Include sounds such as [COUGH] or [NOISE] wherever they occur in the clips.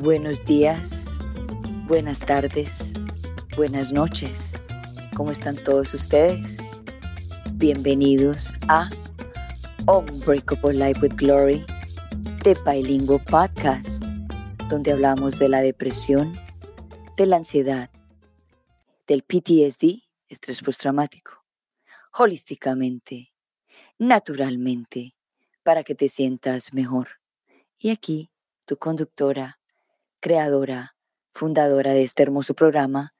Buenos días, buenas tardes, buenas noches. ¿Cómo están todos ustedes? Bienvenidos a Unbreakable Life with Glory, de Bilingual Podcast, donde hablamos de la depresión, de la ansiedad, del PTSD, estrés postraumático, holísticamente, naturalmente, para que te sientas mejor. Y aquí, tu conductora, creadora, fundadora de este hermoso programa,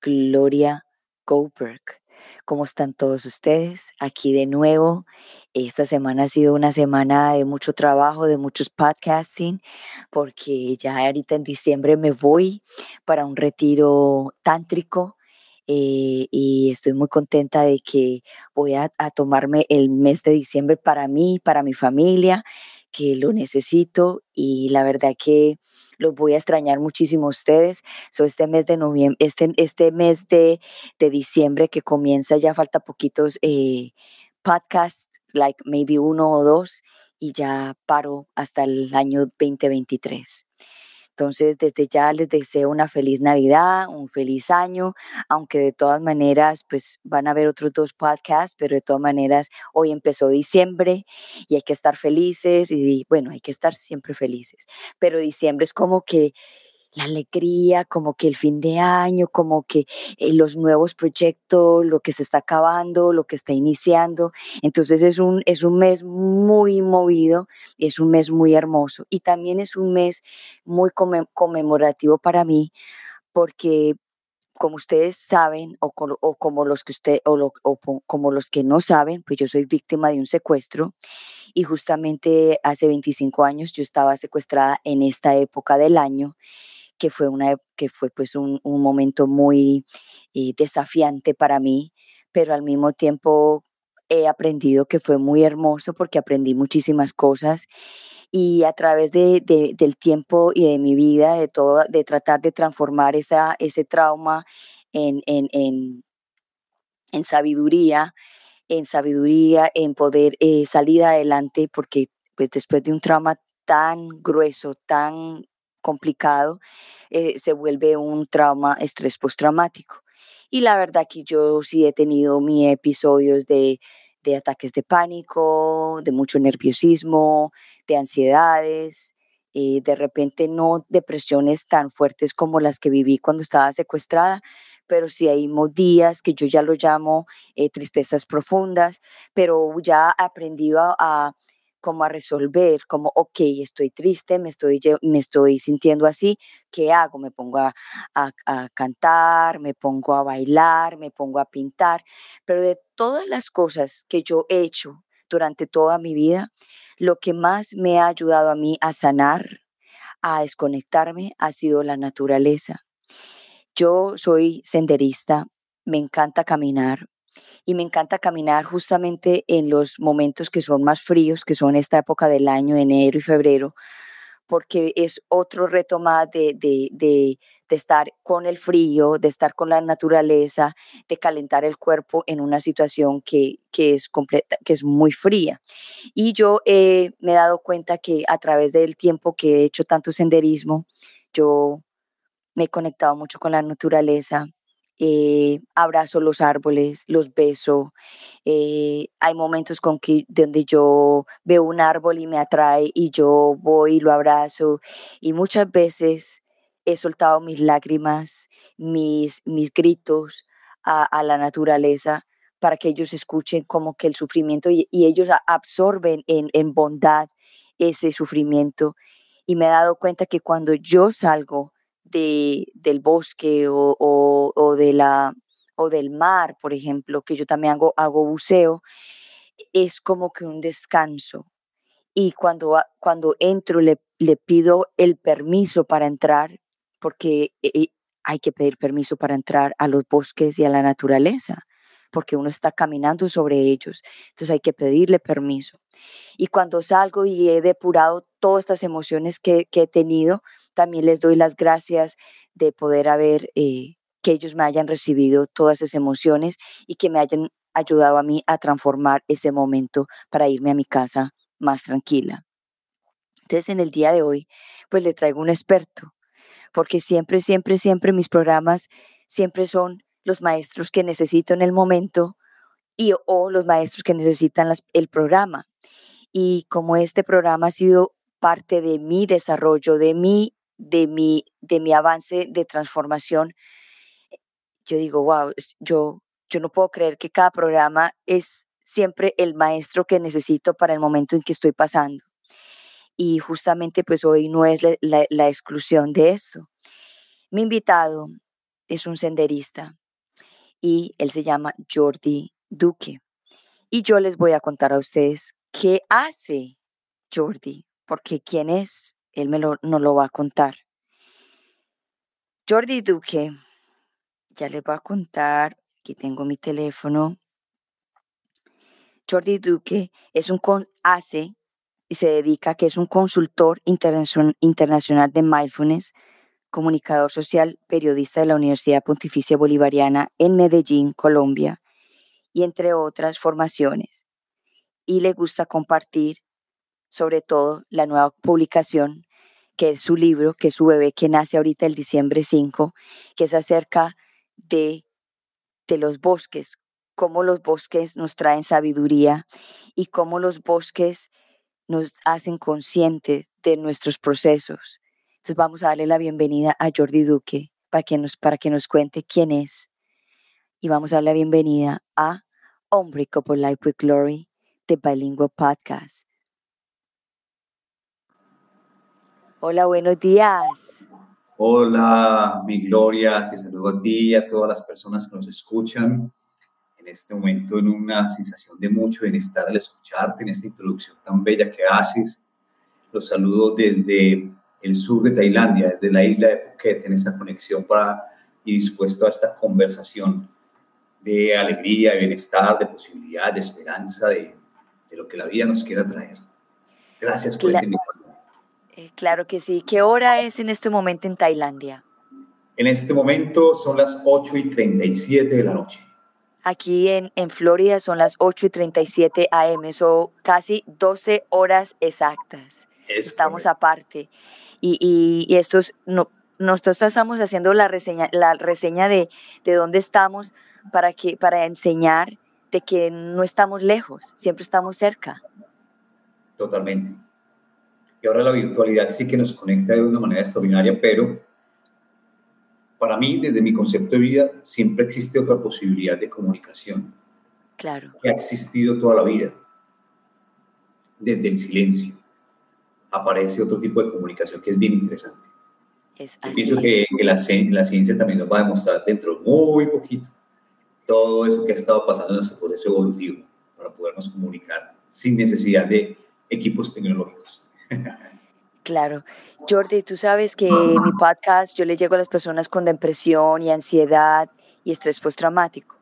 Gloria Goldberg. ¿Cómo están todos ustedes? Aquí de nuevo. Esta semana ha sido una semana de mucho trabajo, de muchos podcasting, porque ya ahorita en diciembre me voy para un retiro tántrico. Eh, y estoy muy contenta de que voy a, a tomarme el mes de diciembre para mí, para mi familia, que lo necesito y la verdad que los voy a extrañar muchísimo a ustedes. So, este mes de noviembre, este, este mes de, de diciembre que comienza, ya falta poquitos eh, podcasts, like maybe uno o dos, y ya paro hasta el año 2023. Entonces, desde ya les deseo una feliz Navidad, un feliz año, aunque de todas maneras, pues van a haber otros dos podcasts, pero de todas maneras, hoy empezó diciembre y hay que estar felices y bueno, hay que estar siempre felices, pero diciembre es como que la alegría, como que el fin de año, como que eh, los nuevos proyectos, lo que se está acabando, lo que está iniciando. Entonces es un, es un mes muy movido, es un mes muy hermoso y también es un mes muy conmemorativo para mí porque como ustedes saben o, como los que usted o como los que no saben, pues yo soy víctima de un secuestro y justamente hace 25 años yo estaba secuestrada en esta época del año que fue, una, que fue pues un, un momento muy eh, desafiante para mí, pero al mismo tiempo he aprendido que fue muy hermoso porque aprendí muchísimas cosas y a través de, de, del tiempo y de mi vida, de, todo, de tratar de transformar esa, ese trauma en, en, en, en sabiduría, en sabiduría, en poder eh, salir adelante, porque pues después de un trauma tan grueso, tan complicado, eh, se vuelve un trauma, estrés postraumático. Y la verdad que yo sí he tenido mis episodios de, de ataques de pánico, de mucho nerviosismo, de ansiedades, eh, de repente no depresiones tan fuertes como las que viví cuando estaba secuestrada, pero sí hay días que yo ya lo llamo eh, tristezas profundas, pero ya he aprendido a como a resolver, como, ok, estoy triste, me estoy, me estoy sintiendo así, ¿qué hago? Me pongo a, a, cantar, me pongo a bailar, me pongo a pintar, pero de todas las cosas que yo he hecho durante toda mi vida, lo que más me ha ayudado a mí a sanar, a desconectarme, ha sido la naturaleza. Yo soy senderista, me encanta caminar, y me encanta caminar justamente en los momentos que son más fríos, que son esta época del año, enero y febrero, porque es otro reto más de, de, de, estar con el frío, de estar con la naturaleza, de calentar el cuerpo en una situación que, que es, completa, que es muy fría. Y yo eh, me he dado cuenta que a través del tiempo que he hecho tanto senderismo, yo me he conectado mucho con la naturaleza, eh, abrazo los árboles, los beso. Eh, hay momentos con que, donde yo veo un árbol y me atrae y yo voy y lo abrazo. Y muchas veces he soltado mis lágrimas, mis, mis gritos a, la naturaleza para que ellos escuchen como que el sufrimiento y, y ellos absorben en, en bondad ese sufrimiento. Y me he dado cuenta que cuando yo salgo de, del bosque o, o, o, de la, o del mar, por ejemplo, que yo también hago, hago buceo, es como que un descanso. Y cuando, cuando entro le, le pido el permiso para entrar, porque eh, eh, hay que pedir permiso para entrar a los bosques y a la naturaleza porque uno está caminando sobre ellos. Entonces hay que pedirle permiso. Y cuando salgo y he depurado todas estas emociones que, he tenido, también les doy las gracias de poder haber, eh, que ellos me hayan recibido todas esas emociones y que me hayan ayudado a mí a transformar ese momento para irme a mi casa más tranquila. Entonces, en el día de hoy, pues le traigo un experto, porque siempre, siempre, siempre mis programas siempre son los maestros que necesito en el momento y o los maestros que necesitan el programa. Y como este programa ha sido parte de mi desarrollo, de mi, de mi, de mi avance de transformación, yo digo, wow, yo, yo no puedo creer que cada programa es siempre el maestro que necesito para el momento en que estoy pasando. Y justamente pues hoy no es la, la exclusión de esto. Mi invitado es un senderista y él se llama Jordi Duque. Y yo les voy a contar a ustedes qué hace Jordi, porque quién es, él me lo, no lo va a contar. Jordi Duque, ya les voy a contar, aquí tengo mi teléfono. Jordi Duque es un hace y se dedica, que es un consultor internacional de mindfulness, comunicador social, periodista de la Universidad Pontificia Bolivariana en Medellín, Colombia, y entre otras formaciones. Y le gusta compartir sobre todo la nueva publicación, que es su libro, que es su bebé, que nace ahorita el diciembre 5, que es acerca de, de los bosques, cómo los bosques nos traen sabiduría y cómo los bosques nos hacen conscientes de nuestros procesos. Entonces vamos a darle la bienvenida a Jordi Duque para que nos, para que nos cuente quién es. Y vamos a darle la bienvenida a Unbreakable Life with Glory de Bilingual Podcast. Hola, buenos días. Hola, mi Gloria, te saludo a ti y a todas las personas que nos escuchan en este momento en una sensación de mucho bienestar al escucharte en esta introducción tan bella que haces. Los saludo desde el sur de Tailandia, desde la isla de Phuket, en esta conexión para y dispuesto a esta conversación de alegría, de bienestar, de posibilidad, de esperanza, de, de lo que la vida nos quiera traer. Gracias por esta invitación. Eh, claro que sí. ¿Qué hora es en este momento en Tailandia? En este momento son las 8 y 37 de la noche. Aquí en, en Florida son las 8 y 37 AM, son casi 12 horas exactas. Estamos aparte. Y, y, y estos, no, nosotros estamos haciendo la reseña, la reseña de, de dónde estamos para, que, para enseñar de que no estamos lejos, siempre estamos cerca. Totalmente. Y ahora la virtualidad sí que nos conecta de una manera extraordinaria, pero para mí, desde mi concepto de vida, siempre existe otra posibilidad de comunicación. Claro. Que ha existido toda la vida. Desde el silencio aparece otro tipo de comunicación que es bien interesante. Es Yo pienso que, que la, la, ciencia también nos va a demostrar dentro de muy poquito todo eso que ha estado pasando en nuestro proceso evolutivo para podernos comunicar sin necesidad de equipos tecnológicos. Claro. Jordi, tú sabes que en mi podcast yo le llego a las personas con depresión y ansiedad y estrés postraumático.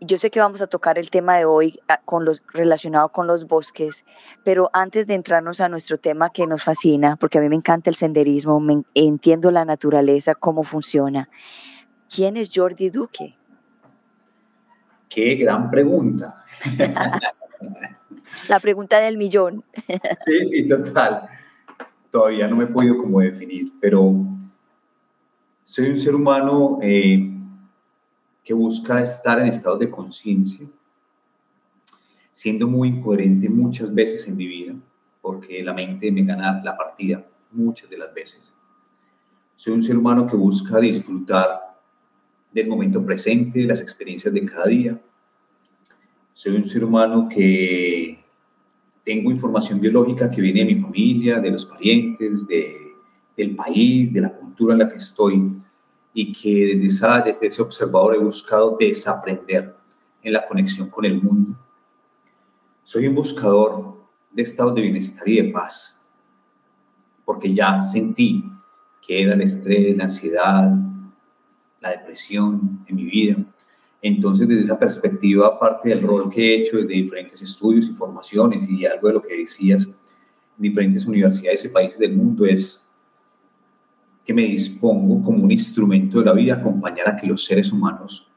Yo sé que vamos a tocar el tema de hoy ah, con los, relacionado con los bosques, pero antes de entrarnos a nuestro tema que nos fascina, porque a mí me encanta el senderismo, me, entiendo la naturaleza, cómo funciona. ¿Quién es Jordi Duque? Qué gran pregunta. [LAUGHS] La pregunta del millón. [LAUGHS] Sí, sí, total. Todavía no me he podido como definir, pero soy un ser humano eh, que busca estar en estado de conciencia, siendo muy incoherente muchas veces en mi vida, porque la mente me gana la partida muchas de las veces. Soy un ser humano que busca disfrutar del momento presente, de las experiencias de cada día. Soy un ser humano que tengo información biológica que viene de mi familia, de los parientes, de, del país, de la cultura en la que estoy y que desde, esa, desde ese observador he buscado desaprender en la conexión con el mundo. Soy un buscador de estado de bienestar y de paz, porque ya sentí que era el estrés, la ansiedad, la depresión en mi vida entonces, desde esa perspectiva, aparte del rol que he hecho desde diferentes estudios y formaciones y algo de lo que decías en diferentes universidades y países del mundo, es que me dispongo como un instrumento de la vida a acompañar a que los seres humanos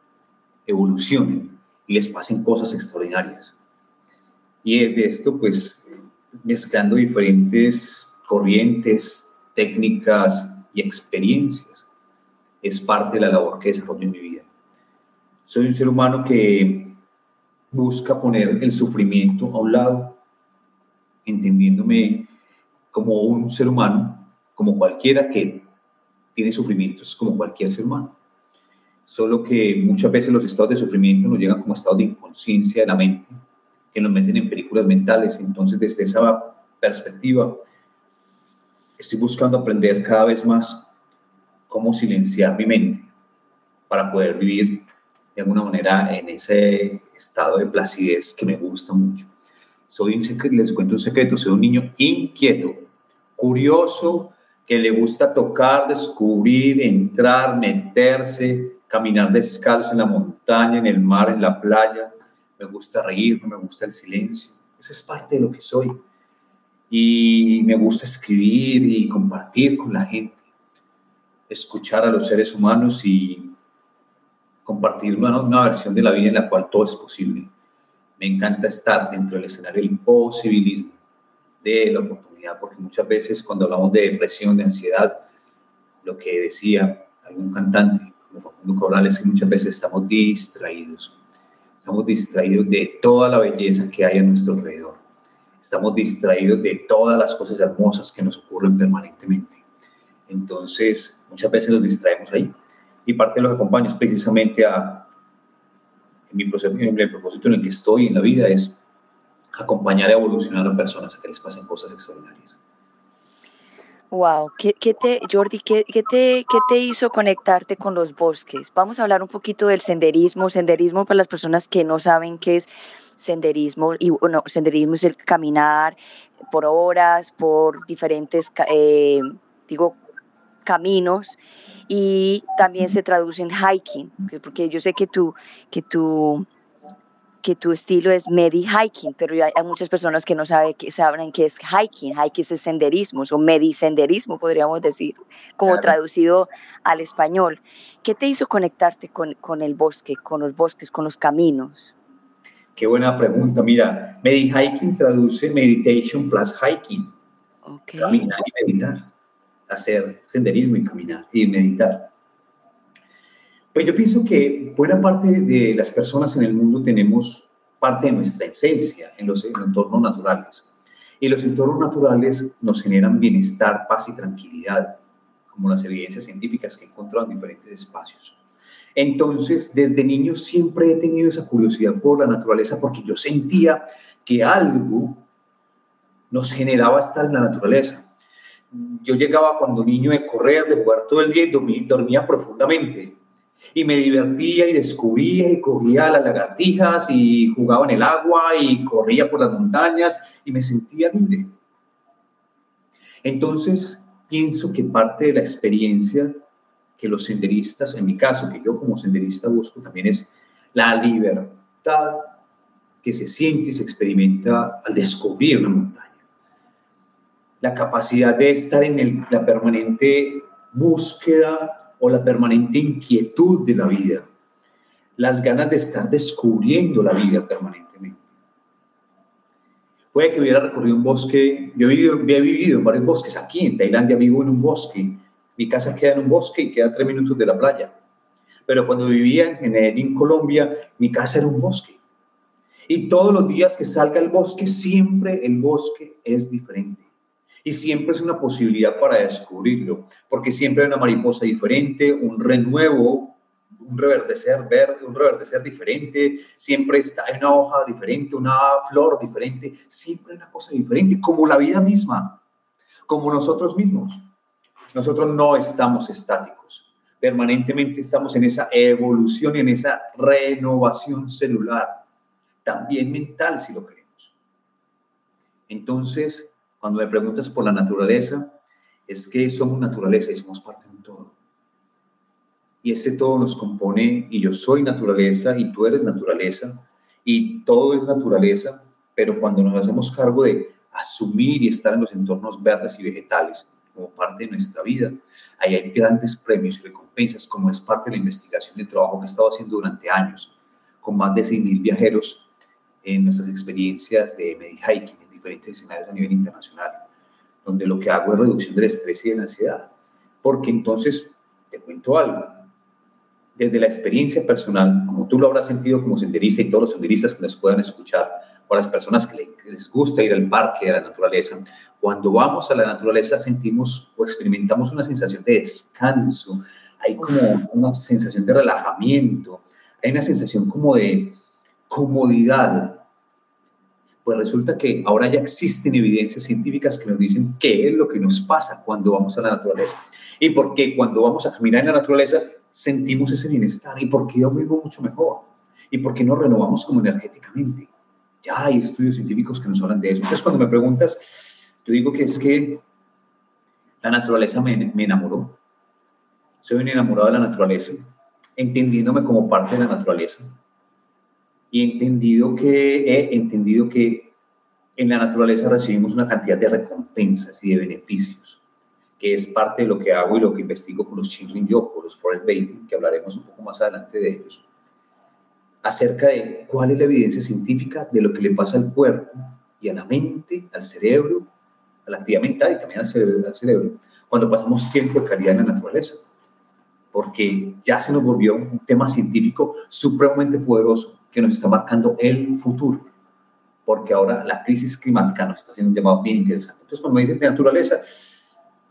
evolucionen y les pasen cosas extraordinarias. Y de esto, pues, mezclando diferentes corrientes, técnicas, y experiencias es parte de la labor que desarrollo en mi vida. Soy un ser humano que busca poner el sufrimiento a un lado, entendiéndome como un ser humano, como cualquiera que tiene sufrimientos, como cualquier ser humano. Solo que muchas veces los estados de sufrimiento nos llegan como estados de inconsciencia de la mente, que nos meten en películas mentales. Entonces, desde esa perspectiva, estoy buscando aprender cada vez más cómo silenciar mi mente para poder vivir de alguna manera en ese estado de placidez que me gusta mucho. Soy un secreto, les cuento un secreto, soy un niño inquieto, curioso, que le gusta tocar, descubrir, entrar, meterse, caminar descalzo en la montaña, en el mar, en la playa. Me gusta reír, me gusta el silencio. Esa es parte de lo que soy. Y me gusta escribir y compartir con la gente escuchar a los seres humanos y compartir una, versión de la vida en la cual todo es posible. Me encanta estar dentro del escenario del posibilismo, de la oportunidad, porque muchas veces cuando hablamos de depresión, de ansiedad, lo que decía algún cantante, como Facundo Cabral, es que muchas veces estamos distraídos. Estamos distraídos de toda la belleza que hay a nuestro alrededor. Estamos distraídos de todas las cosas hermosas que nos ocurren permanentemente. Entonces, muchas veces nos distraemos ahí. Y parte de lo que acompaña es precisamente a, en mi propósito en el que estoy en la vida, es acompañar a evolucionar a personas a que les pasen cosas extraordinarias. Wow, ¿Qué, qué te, Jordi, ¿qué, qué, te, ¿qué te hizo conectarte con los bosques? Vamos a hablar un poquito del senderismo. Senderismo para las personas que no saben qué es senderismo. Y bueno, senderismo es el caminar por horas, por diferentes, eh, digo, caminos y también se traduce en hiking, porque yo sé que tu, que tu, que tu estilo es medi hiking, pero hay, muchas personas que no saben, que saben qué es hiking, hiking es senderismo, o medi senderismo podríamos decir, como traducido al español. ¿Qué te hizo conectarte con, con el bosque, con los bosques, con los caminos? Qué buena pregunta. Mira, medi hiking traduce meditation plus hiking. Caminar y meditar hacer senderismo y caminar y meditar. Pues yo pienso que buena parte de las personas en el mundo tenemos parte de nuestra esencia en los entornos naturales. Y los entornos naturales nos generan bienestar, paz y tranquilidad, como las evidencias científicas que he encontrado en diferentes espacios. Entonces, desde niño siempre he tenido esa curiosidad por la naturaleza porque yo sentía que algo nos generaba estar en la naturaleza yo llegaba cuando niño de correr, de jugar todo el día y dormía, profundamente. Y me divertía y descubría y cogía las lagartijas y jugaba en el agua y corría por las montañas y me sentía libre. Entonces, pienso que parte de la experiencia que los senderistas, en mi caso, que yo como senderista busco también es la libertad que se siente y se experimenta al descubrir una montaña la capacidad de estar en la permanente búsqueda o la permanente inquietud de la vida, las ganas de estar descubriendo la vida permanentemente. Puede que hubiera recorrido un bosque, yo he vivido, he vivido en varios bosques, aquí en Tailandia vivo en un bosque, mi casa queda en un bosque y queda tres minutos de la playa, pero cuando vivía en Medellín, Colombia, mi casa era un bosque. Y todos los días que salga el bosque, siempre el bosque es diferente y siempre es una posibilidad para descubrirlo, porque siempre hay una mariposa diferente, un renuevo, un reverdecer verde, un reverdecer diferente, siempre está, hay una hoja diferente, una flor diferente, siempre hay una cosa diferente, como la vida misma, como nosotros mismos. Nosotros no estamos estáticos, permanentemente estamos en esa evolución y en esa renovación celular, también mental si lo queremos. Entonces, cuando me preguntas por la naturaleza, es que somos naturaleza y somos parte de un todo. Y ese todo nos compone, y yo soy naturaleza, y tú eres naturaleza, y todo es naturaleza, pero cuando nos hacemos cargo de asumir y estar en los entornos verdes y vegetales como parte de nuestra vida, ahí hay grandes premios y recompensas, como es parte de la investigación el trabajo que he estado haciendo durante años, con más de 6.000 viajeros en nuestras experiencias de medi-hiking diferentes escenarios a nivel internacional, donde lo que hago es reducción del estrés y de la ansiedad. porque entonces, te cuento algo, desde la experiencia personal, como tú lo habrás sentido como senderista y todos los senderistas que nos puedan escuchar, o las personas que les gusta ir al parque, a la naturaleza, cuando vamos a la naturaleza sentimos o experimentamos una sensación de descanso, hay como una sensación de relajamiento, hay una sensación como de comodidad. Pues resulta que ahora ya existen evidencias científicas que nos dicen qué es lo que nos pasa cuando vamos a la naturaleza y por qué cuando vamos a caminar en la naturaleza sentimos ese bienestar y por qué dormimos mucho mejor y por qué nos renovamos como energéticamente. Ya hay estudios científicos que nos hablan de eso. Entonces cuando me preguntas, yo digo que es que la naturaleza me, me enamoró. Soy un enamorado de la naturaleza, entendiéndome como parte de la naturaleza y entendido que, he entendido que en la naturaleza recibimos una cantidad de recompensas y de beneficios, que es parte de lo que hago y lo que investigo con los Shinrin Yoku, los Forest Bathing, que hablaremos un poco más adelante de ellos, acerca de cuál es la evidencia científica de lo que le pasa al cuerpo y a la mente, al cerebro, a la actividad mental y también al cerebro, al cerebro cuando pasamos tiempo de calidad en la naturaleza. Porque ya se nos volvió un tema científico supremamente poderoso que nos está marcando el futuro, porque ahora la crisis climática nos está haciendo un llamado bien interesante. Entonces, cuando me dicen de naturaleza,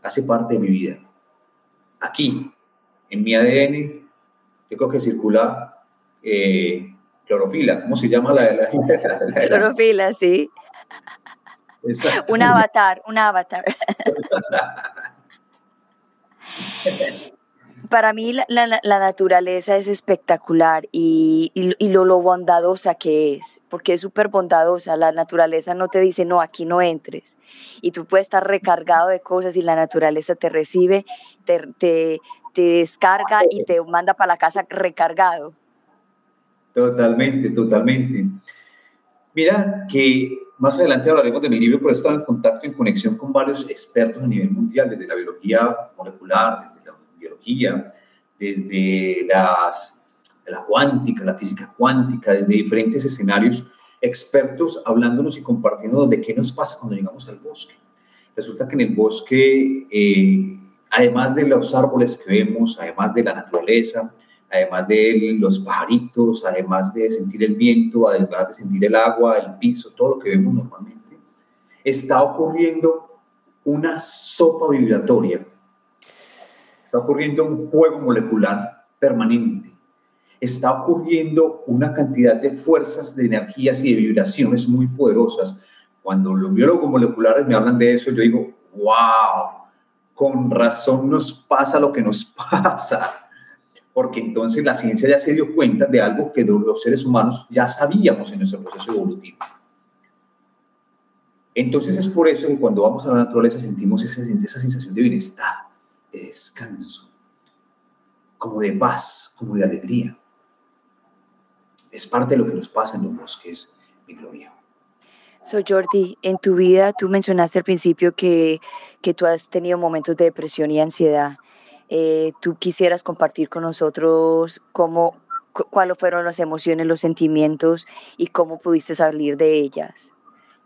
hace parte de mi vida. Aquí, en mi ADN, yo creo que circula eh, clorofila. ¿Cómo se llama la, la, [LAUGHS] Clorofila, sí. Un avatar, un avatar. [LAUGHS] para mí la, naturaleza es espectacular y, lo, lo, bondadosa que es, porque es súper bondadosa. La naturaleza no te dice, no, aquí no entres. Y tú puedes estar recargado de cosas y la naturaleza te recibe, te, te, descarga y te manda para la casa recargado. Totalmente, totalmente. Mira que más adelante hablaremos de mi libro, pero he estado en contacto, en conexión con varios expertos a nivel mundial, desde la biología molecular, desde la biología, desde las, la cuántica, la física cuántica, desde diferentes escenarios, expertos hablándonos y compartiendo de qué nos pasa cuando llegamos al bosque. Resulta que en el bosque, eh, además de los árboles que vemos, además de la naturaleza, además de los pajaritos, además de sentir el viento, además de sentir el agua, el piso, todo lo que vemos normalmente, está ocurriendo una sopa vibratoria está ocurriendo un juego molecular permanente, está ocurriendo una cantidad de fuerzas, de energías y de vibraciones muy poderosas. Cuando los biólogos moleculares me hablan de eso, yo digo, wow, con razón nos pasa lo que nos [LAUGHS] pasa, porque entonces la ciencia ya se dio cuenta de algo que los seres humanos ya sabíamos en nuestro proceso evolutivo. Entonces es por eso que cuando vamos a la naturaleza sentimos esa, esa sensación de bienestar de descanso, como de paz, como de alegría. Es parte de lo que nos pasa en los bosques, mi gloria. So Jordi, en tu vida tú mencionaste al principio que, que tú has tenido momentos de depresión y ansiedad. Eh, ¿Tú quisieras compartir con nosotros cómo, cuáles fueron las emociones, los sentimientos y cómo pudiste salir de ellas?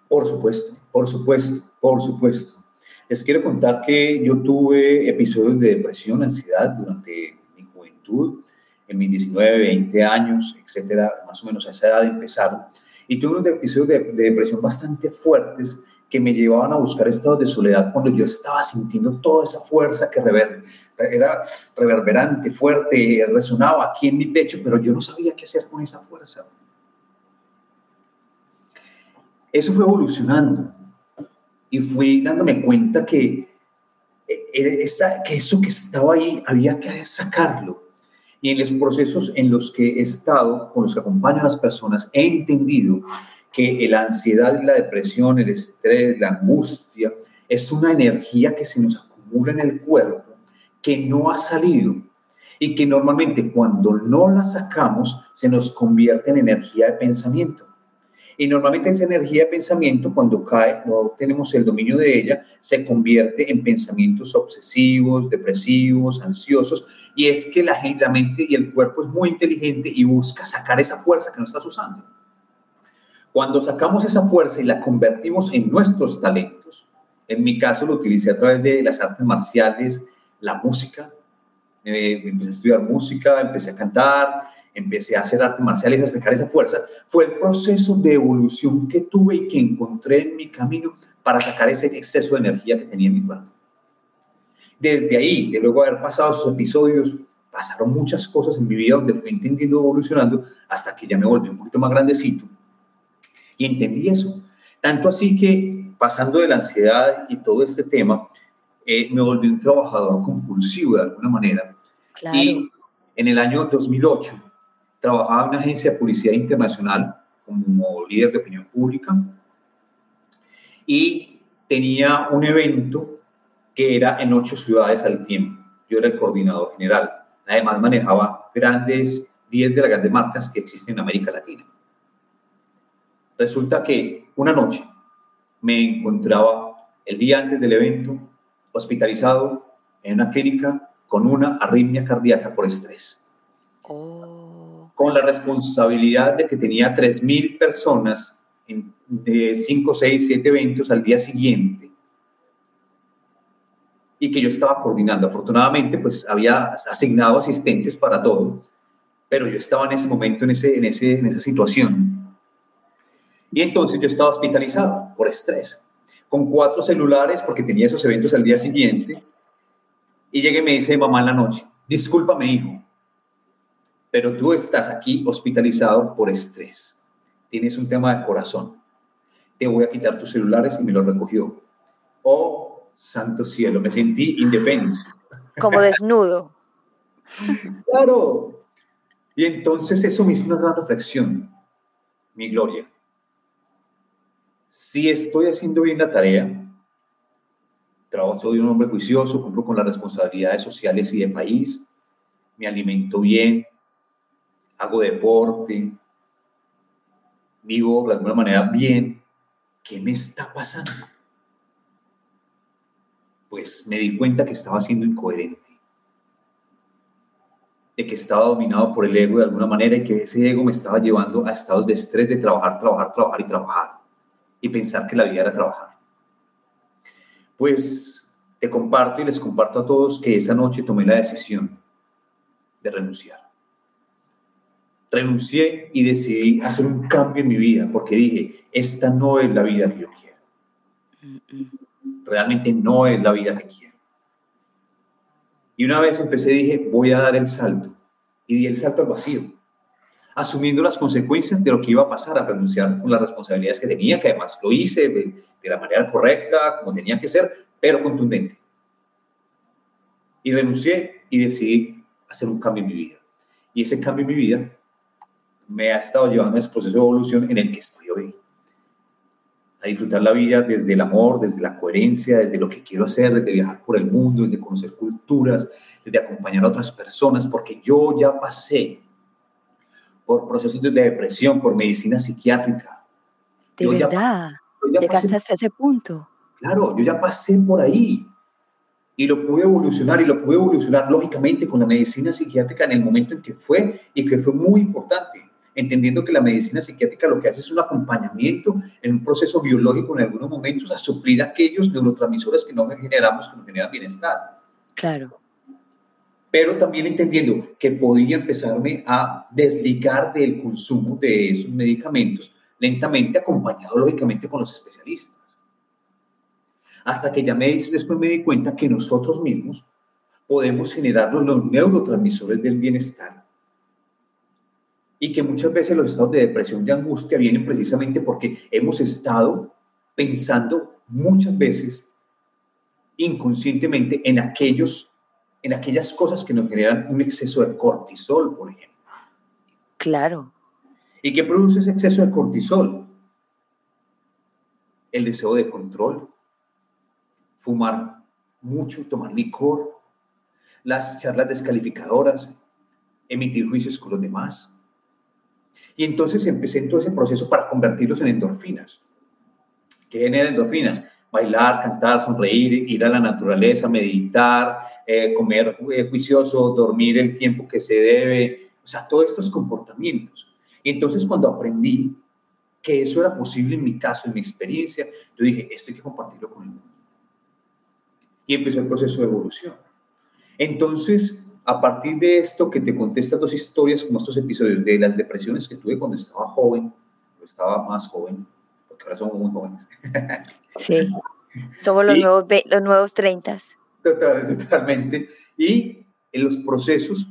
Por supuesto, por supuesto, por supuesto. Les quiero contar que yo tuve episodios de depresión, ansiedad durante mi juventud, en mis 19, 20 años, etcétera, más o menos a esa edad empezaron. Y tuve unos episodios de, depresión bastante fuertes que me llevaban a buscar estados de soledad cuando yo estaba sintiendo toda esa fuerza que rever, era reverberante, fuerte, resonaba aquí en mi pecho, pero yo no sabía qué hacer con esa fuerza. Eso fue evolucionando y fui dándome cuenta que, eh, esa, que eso que estaba ahí había que sacarlo. Y en los procesos en los que he estado, con los que acompaño a las personas, he entendido que la ansiedad y la depresión, el estrés, la angustia, es una energía que se nos acumula en el cuerpo, que no ha salido y que normalmente cuando no la sacamos se nos convierte en energía de pensamiento. Y normalmente esa energía de pensamiento, cuando cae, no tenemos el dominio de ella, se convierte en pensamientos obsesivos, depresivos, ansiosos. Y es que la, la mente y el cuerpo es muy inteligente y busca sacar esa fuerza que no estás usando. Cuando sacamos esa fuerza y la convertimos en nuestros talentos, en mi caso lo utilicé a través de las artes marciales, la música. Eh, empecé a estudiar música, empecé a cantar, empecé a hacer artes marciales, a sacar esa fuerza. Fue el proceso de evolución que tuve y que encontré en mi camino para sacar ese exceso de energía que tenía en mi cuerpo. Desde ahí, de luego haber pasado esos episodios, pasaron muchas cosas en mi vida donde fui entendiendo, evolucionando, hasta que ya me volví un poquito más grandecito. Y entendí eso. Tanto así que, pasando de la ansiedad y todo este tema, eh, me volví un trabajador compulsivo de alguna manera. Y en el año 2008 trabajaba en una agencia de publicidad internacional como líder de opinión pública y tenía un evento que era en ocho ciudades al tiempo. Yo era el coordinador general. Además manejaba grandes, 10 de las grandes marcas que existen en América Latina. Resulta que una noche me encontraba el día antes del evento hospitalizado en una clínica con una arritmia cardíaca por estrés. Oh. Con la responsabilidad de que tenía 3.000 personas en, de 5, 6, 7 eventos al día siguiente y que yo estaba coordinando. Afortunadamente, pues había asignado asistentes para todo, pero yo estaba en ese momento, en, ese, en, ese, en esa situación. Y entonces yo estaba hospitalizado por estrés con cuatro celulares porque tenía esos eventos al día siguiente. Y llegué y me dice mamá en la noche, discúlpame hijo, pero tú estás aquí hospitalizado por estrés. Tienes un tema de corazón. Te voy a quitar tus celulares y me lo recogió. Oh, santo cielo, me sentí indefenso. Como desnudo. claro. Y entonces eso me hizo una gran reflexión. Mi gloria si estoy haciendo bien la tarea, trabajo, soy un hombre juicioso, cumplo con las responsabilidades sociales y de país, me alimento bien, hago deporte, vivo de alguna manera bien, ¿qué me está pasando? Pues me di cuenta que estaba siendo incoherente, de que estaba dominado por el ego de alguna manera y que ese ego me estaba llevando a estados de estrés de trabajar, trabajar, trabajar y trabajar y pensar que la vida era trabajar. Pues te comparto y les comparto a todos que esa noche tomé la decisión de renunciar. Renuncié y decidí hacer un cambio en mi vida porque dije, esta no es la vida que yo quiero. Realmente no es la vida que quiero. Y una vez empecé, dije, voy a dar el salto. Y di el salto al vacío asumiendo las consecuencias de lo que iba a pasar a renunciar con las responsabilidades que tenía, que además lo hice de, la manera correcta, como tenía que ser, pero contundente. Y renuncié y decidí hacer un cambio en mi vida. Y ese cambio en mi vida me ha estado llevando a ese proceso de evolución en el que estoy hoy. A disfrutar la vida desde el amor, desde la coherencia, desde lo que quiero hacer, desde viajar por el mundo, desde conocer culturas, desde acompañar a otras personas, porque yo ya pasé por procesos de depresión, por medicina psiquiátrica. De verdad, llegaste hasta ese punto. Claro, yo ya pasé por ahí y lo pude evolucionar y lo pude evolucionar lógicamente con la medicina psiquiátrica en el momento en que fue y que fue muy importante, entendiendo que la medicina psiquiátrica lo que hace es un acompañamiento en un proceso biológico en algunos momentos a suplir aquellos neurotransmisores que no generamos, que nos generan bienestar. Claro pero también entendiendo que podía empezarme a desligar del consumo de esos medicamentos lentamente, acompañado lógicamente con los especialistas. Hasta que ya me, después me di cuenta que nosotros mismos podemos generar los neurotransmisores del bienestar y que muchas veces los estados de depresión, de angustia vienen precisamente porque hemos estado pensando muchas veces inconscientemente en aquellos en aquellas cosas que nos generan un exceso de cortisol, por ejemplo. Claro. ¿Y qué produce ese exceso de cortisol? El deseo de control, fumar mucho, tomar licor, las charlas descalificadoras, emitir juicios con los demás. Y entonces empecé en todo ese proceso para convertirlos en endorfinas. ¿Qué genera endorfinas? Bailar, cantar, sonreír, ir a la naturaleza, meditar, eh, comer eh, juicioso, dormir el tiempo que se debe, o sea, todos estos comportamientos. Entonces cuando aprendí que eso era posible en mi caso, en mi experiencia, yo dije, esto hay que compartirlo con el mundo. Y empezó el proceso de evolución. Entonces, a partir de esto que te conté estas dos historias, como estos episodios de las depresiones que tuve cuando estaba joven, o estaba más joven, porque ahora somos muy jóvenes. [LAUGHS] Sí, somos los, nuevos, los nuevos 30. Total, totalmente. Y en los procesos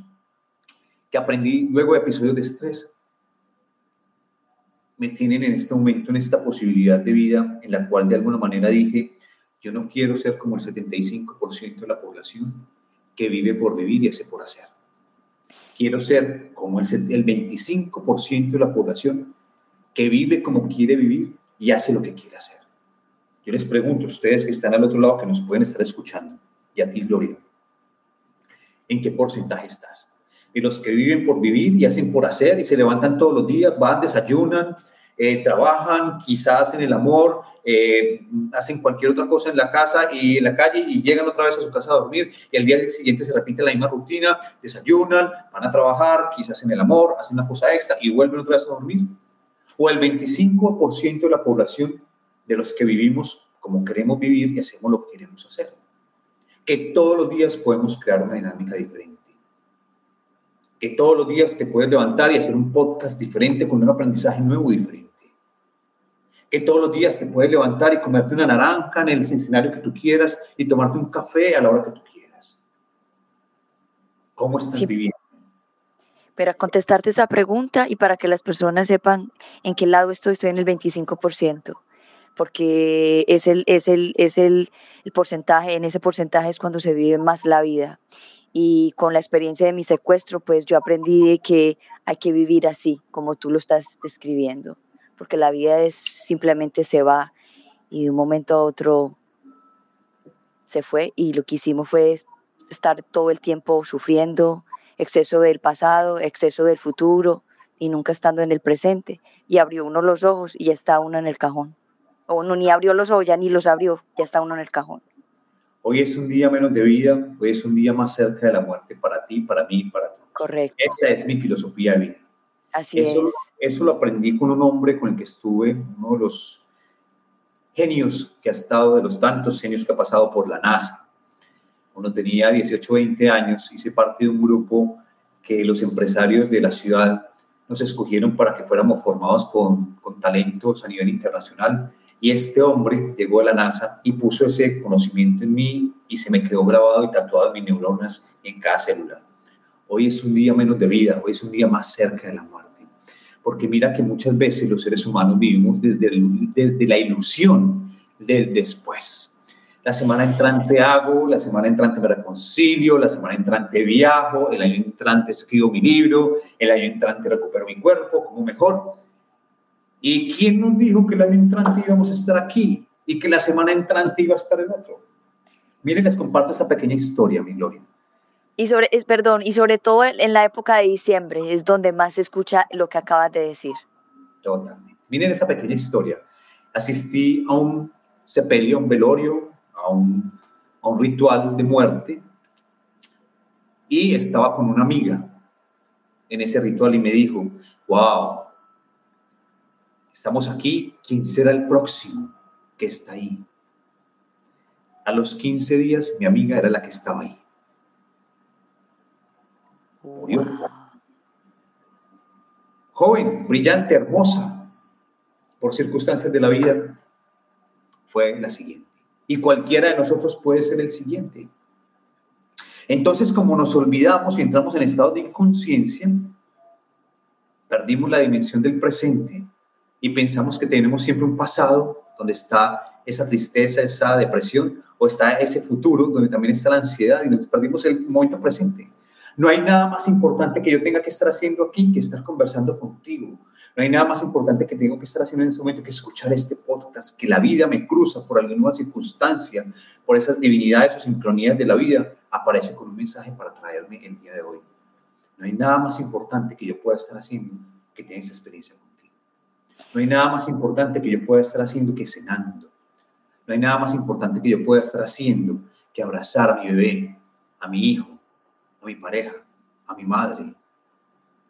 que aprendí luego de episodios de estrés, me tienen en este momento, en esta posibilidad de vida en la cual de alguna manera dije, yo no quiero ser como el 75% de la población que vive por vivir y hace por hacer. Quiero ser como el, el 25% de la población que vive como quiere vivir y hace lo que quiere hacer. Yo les pregunto ustedes que están al otro lado, que nos pueden estar escuchando, y a ti, Gloria, ¿en qué porcentaje estás? y los que viven por vivir y hacen por hacer y se levantan todos los días, van, desayunan, eh, trabajan, quizás en el amor, eh, hacen cualquier otra cosa en la casa y en la calle y llegan otra vez a su casa a dormir y al día siguiente se repite la misma rutina, desayunan, van a trabajar, quizás en el amor, hacen una cosa extra y vuelven otra vez a dormir. O el 25% de la población de los que vivimos como queremos vivir y hacemos lo que queremos hacer. Que todos los días podemos crear una dinámica diferente que todos los días te puedes levantar y hacer un podcast diferente con un aprendizaje nuevo diferente. Que todos los días te puedes levantar y comerte una naranja en el escenario que tú quieras y tomarte un café a la hora que tú quieras. ¿Cómo estás viviendo? Para contestarte esa pregunta y para que las personas sepan en qué lado estoy, estoy en el 25%, porque es el, es el, es el, porcentaje, en ese porcentaje es cuando se vive más la vida y con la experiencia de mi secuestro, pues yo aprendí que hay que vivir así, como tú lo estás describiendo, porque la vida es simplemente se va y de un momento a otro se fue y lo que hicimos fue estar todo el tiempo sufriendo, exceso del pasado, exceso del futuro y nunca estando en el presente. Y abrió uno los ojos y ya está uno en el cajón. O uno ni abrió los ojos, ya ni los abrió, ya está uno en el cajón. Hoy es un día menos de vida, hoy es un día más cerca de la muerte para ti, para mí, para todos. Correcto. Esa es mi filosofía de vida. Así eso, es. Eso lo aprendí con un hombre con el que estuve, uno de los genios que ha estado, de los tantos genios que ha pasado por la NASA. Uno tenía 18, 20 años, hice parte de un grupo que los empresarios de la ciudad nos escogieron para que fuéramos formados con, con talentos a nivel internacional y este hombre llegó a la NASA y puso ese conocimiento en mí y se me quedó grabado y tatuado en mis neuronas en cada célula. Hoy es un día menos de vida, hoy es un día más cerca de la muerte. Porque mira que muchas veces los seres humanos vivimos desde, desde la ilusión del después. La semana entrante hago, la semana entrante me reconcilio, la semana entrante viajo, el año entrante escribo mi libro, el año entrante recupero mi cuerpo como mejor ¿Y quién nos dijo que el año entrante íbamos a estar aquí y que la semana entrante iba a estar en otro? Miren, les comparto esta pequeña historia, mi Gloria. Y sobre, es, perdón, y sobre todo en la época de diciembre es donde más se escucha lo que acabas de decir. Totalmente. Miren esa pequeña historia. Asistí a un sepelio, a un velorio, a un, a un ritual de muerte y estaba con una amiga en ese ritual y me dijo, wow, Estamos aquí, ¿quién será el próximo que está ahí? A los 15 días mi amiga era la que estaba ahí. Murió. Joven, brillante, hermosa, por circunstancias de la vida, fue la siguiente. Y cualquiera de nosotros puede ser el siguiente. Entonces, como nos olvidamos y entramos en estado de inconsciencia, perdimos la dimensión del presente y pensamos que tenemos siempre un pasado donde está esa tristeza, esa depresión, o está ese futuro donde también está la ansiedad y nos perdimos el momento presente. No hay nada más importante que yo tenga que estar haciendo aquí que estar conversando contigo. No hay nada más importante que tengo que estar haciendo en este momento que escuchar este podcast, que la vida me cruza por alguna circunstancia, por esas divinidades o sincronías de la vida, aparece con un mensaje para traerme el día de hoy. No hay nada más importante que yo pueda estar haciendo que tener esa experiencia no hay nada más importante que yo pueda estar haciendo que cenando. No hay nada más importante que yo pueda estar haciendo que abrazar a mi bebé, a mi hijo, a mi pareja, a mi madre.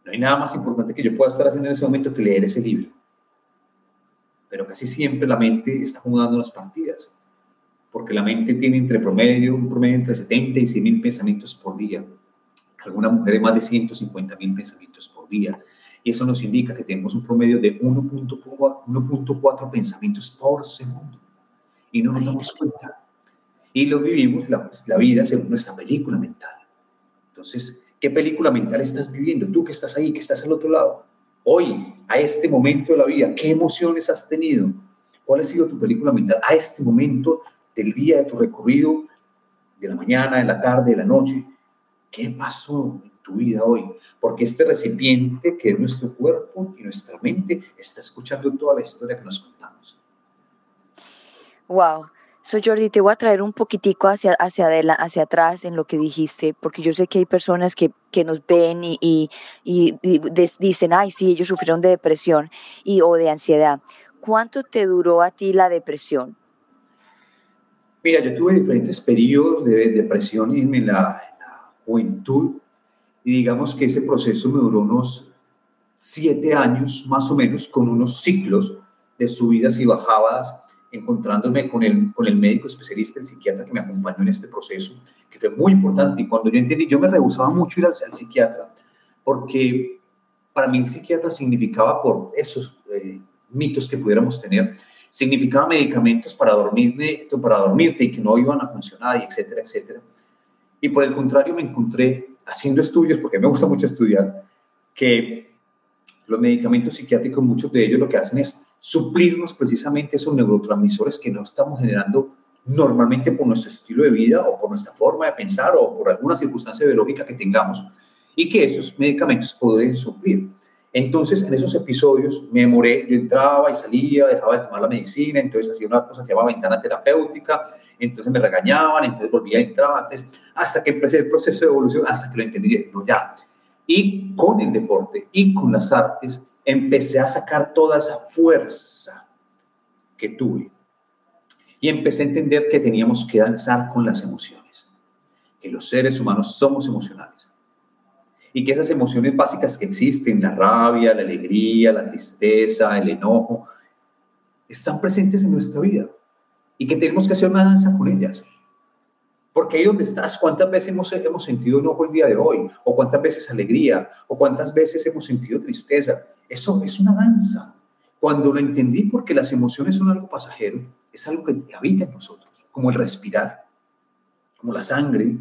No hay nada más importante que yo pueda estar haciendo en ese momento que leer ese libro. Pero casi siempre la mente está jugando las partidas. porque la mente tiene entre promedio, un promedio entre 70 y 100 mil pensamientos por día. Algunas mujeres más de 150 mil pensamientos por día. Y eso nos indica que tenemos un promedio de 1.4 pensamientos por segundo. Y no nos damos cuenta. Y lo vivimos, la, la vida, según nuestra película mental. Entonces, ¿qué película mental estás viviendo? Tú que estás ahí, que estás al otro lado. Hoy, a este momento de la vida, ¿qué emociones has tenido? ¿Cuál ha sido tu película mental a este momento del día de tu recorrido, de la mañana, de la tarde, de la noche? ¿Qué pasó tu vida hoy? Porque este recipiente que es nuestro cuerpo y nuestra mente está escuchando toda la historia que nos contamos. Wow. So Jordi, te voy a traer un poquitico hacia, hacia, adelante, hacia atrás en lo que dijiste, porque yo sé que hay personas que, que nos ven y, y, y, dicen, ay, sí, ellos sufrieron de depresión y, o de ansiedad. ¿Cuánto te duró a ti la depresión? Mira, yo tuve diferentes periodos de depresión en la, en la juventud y digamos que ese proceso me duró unos siete años más o menos, con unos ciclos de subidas y bajadas encontrándome con el, con el médico especialista, el psiquiatra que me acompañó en este proceso, que fue muy importante. Y cuando yo entendí, yo me rehusaba mucho ir al, psiquiatra, porque para mí el psiquiatra significaba, por esos eh, mitos que pudiéramos tener, significaba medicamentos para, dormirme, para dormirte y que no iban a funcionar, y etcétera, etcétera. Y por el contrario, me encontré haciendo estudios, porque me gusta mucho estudiar, que los medicamentos psiquiátricos, muchos de ellos lo que hacen es suplirnos precisamente esos neurotransmisores que no estamos generando normalmente por nuestro estilo de vida o por nuestra forma de pensar o por alguna circunstancia biológica que tengamos y que esos medicamentos pueden suplir. Entonces, en esos episodios me demoré, yo entraba y salía, dejaba de tomar la medicina, entonces hacía una cosa que llamaba ventana terapéutica, entonces me regañaban, entonces volvía a entrar, hasta que empecé el proceso de evolución, hasta que lo entendí, no, ya. Y con el deporte y con las artes, empecé a sacar toda esa fuerza que tuve. Y empecé a entender que teníamos que danzar con las emociones, que los seres humanos somos emocionales. Y que esas emociones básicas que existen, la rabia, la alegría, la tristeza, el enojo, están presentes en nuestra vida. Y que tenemos que hacer una danza con ellas. Porque ahí donde estás, ¿cuántas veces hemos, hemos sentido enojo el día de hoy? ¿O cuántas veces alegría? ¿O cuántas veces hemos sentido tristeza? Eso es una danza. Cuando lo entendí, porque las emociones son algo pasajero, es algo que habita en nosotros, como el respirar, como la sangre,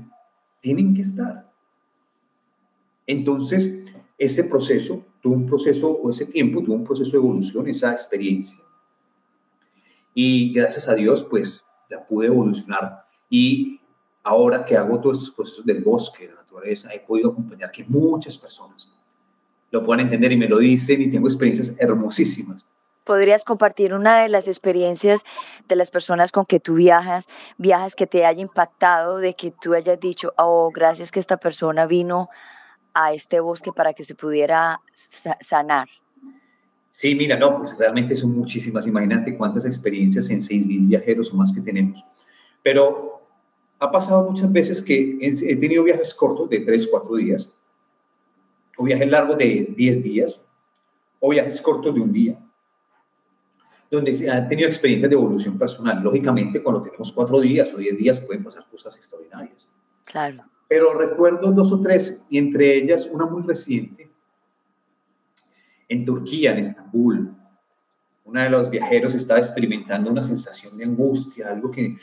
tienen que estar. Entonces, ese proceso tuvo un proceso, o ese tiempo tuvo un proceso de evolución, esa experiencia. Y gracias a Dios, pues la pude evolucionar. Y ahora que hago todos estos procesos del bosque, de la naturaleza, he podido acompañar que muchas personas lo puedan entender y me lo dicen y tengo experiencias hermosísimas. ¿Podrías compartir una de las experiencias de las personas con que tú viajas, viajas que te haya impactado, de que tú hayas dicho, oh, gracias que esta persona vino a este bosque para que se pudiera sanar? Sí, mira, no, pues realmente son muchísimas. Imagínate cuántas experiencias en 6.000 viajeros o más que tenemos. Pero ha pasado muchas veces que he tenido viajes cortos de 3, 4 días o viajes largos de 10 días, o viajes cortos de un día, donde se han tenido experiencias de evolución personal. Lógicamente, cuando tenemos cuatro días o 10 días pueden pasar cosas extraordinarias. Claro. Pero recuerdo dos o tres, y entre ellas una muy reciente, en Turquía, en Estambul. Uno de los viajeros estaba experimentando una sensación de angustia, algo que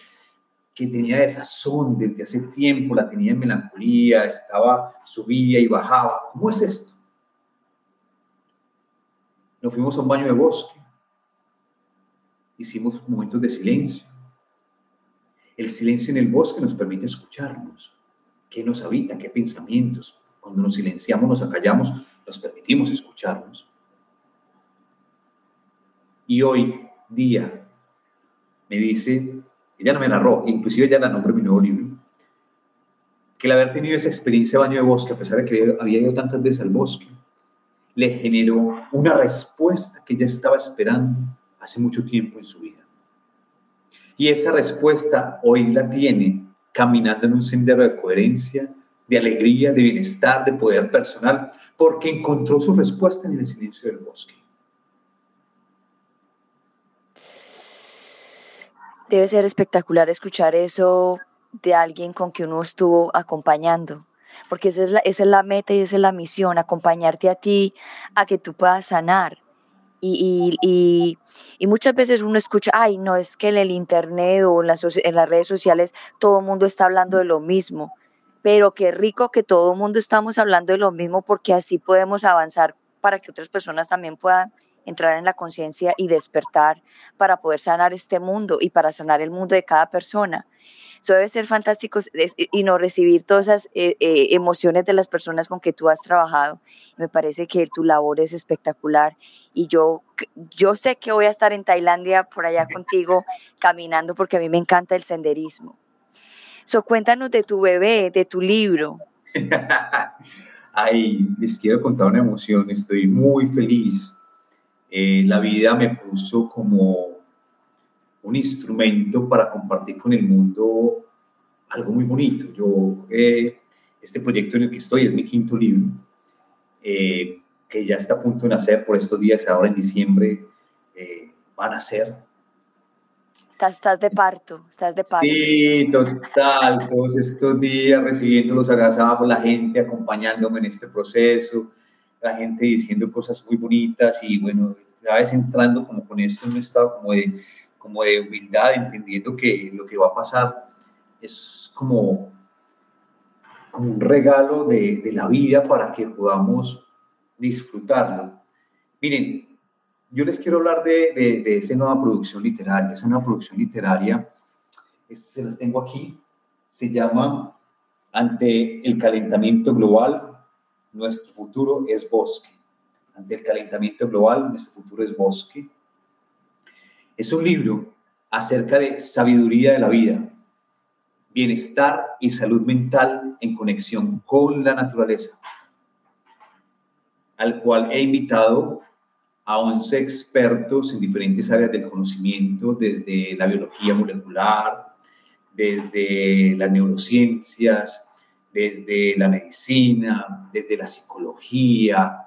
que tenía desazón desde hace tiempo, la tenía en melancolía, estaba, subía y bajaba. ¿Cómo es esto? Nos fuimos a un baño de bosque, hicimos momentos de silencio. El silencio en el bosque nos permite escucharnos, qué nos habita, qué pensamientos. Cuando nos silenciamos, nos acallamos, nos permitimos escucharnos. Y hoy día me dice ella no me narró, inclusive ella la nombró mi nuevo libro, que el haber tenido esa experiencia de baño de bosque, a pesar de que había ido tantas veces al bosque, le generó una respuesta que ella estaba esperando hace mucho tiempo en su vida. Y esa respuesta hoy la tiene caminando en un sendero de coherencia, de alegría, de bienestar, de poder personal, porque encontró su respuesta en el silencio del bosque. Debe ser espectacular escuchar eso de alguien con que uno estuvo acompañando, porque esa es la, esa es la meta y esa es la misión, acompañarte a ti a que tú puedas sanar. Y, y, y, muchas veces uno escucha, ay, no, es que en el Internet o en las, en las redes sociales todo el mundo está hablando de lo mismo, pero qué rico que todo el mundo estamos hablando de lo mismo porque así podemos avanzar para que otras personas también puedan entrar en la conciencia y despertar para poder sanar este mundo y para sanar el mundo de cada persona. Eso debe ser fantástico y no recibir todas esas eh, eh, emociones de las personas con que tú has trabajado. Me parece que tu labor es espectacular y yo, yo sé que voy a estar en Tailandia por allá [LAUGHS] contigo caminando porque a mí me encanta el senderismo. So, cuéntanos de tu bebé, de tu libro. [LAUGHS] Ay, les quiero contar una emoción. Estoy muy feliz. Eh, la vida me puso como un instrumento para compartir con el mundo algo muy bonito. Yo, eh, este proyecto en el que estoy es mi quinto libro, eh, que ya está a punto de nacer por estos días, ahora en diciembre eh, van a ser. Estás, de parto, estás de parto. Sí, total, todos estos días recibiendo los agazapos, la gente acompañándome en este proceso, la gente diciendo cosas muy bonitas y bueno, cada vez entrando como con esto en un estado como de como de humildad, entendiendo que lo que va a pasar es como, como un regalo de, de la vida para que podamos disfrutarlo. Miren, yo les quiero hablar de, de, de, esa nueva producción literaria. Esa nueva producción literaria, se las tengo aquí, se llama Ante el calentamiento global, nuestro futuro es bosque. Ante el calentamiento global, nuestro futuro es bosque. Es un libro acerca de sabiduría de la vida, bienestar y salud mental en conexión con la naturaleza, al cual he invitado a 11 expertos en diferentes áreas del conocimiento, desde la biología molecular, desde las neurociencias, desde la medicina, desde la psicología,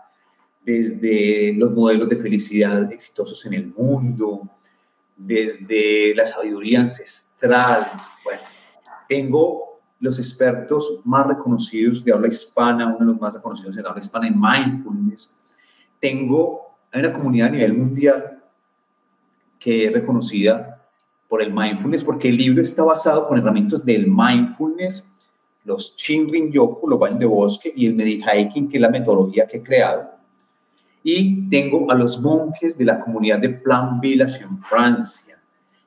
desde los modelos de felicidad exitosos en el mundo, desde la sabiduría ancestral. Bueno, tengo los expertos más reconocidos de habla hispana, uno de los más reconocidos en habla hispana en mindfulness. Tengo una comunidad a nivel mundial que es reconocida por el mindfulness, porque el libro está basado con herramientas del mindfulness, los Chinrin Yoku, los baños de bosque, y el Medihiking, que es la metodología que he creado y tengo a los monjes de la comunidad de Plan Village en Francia,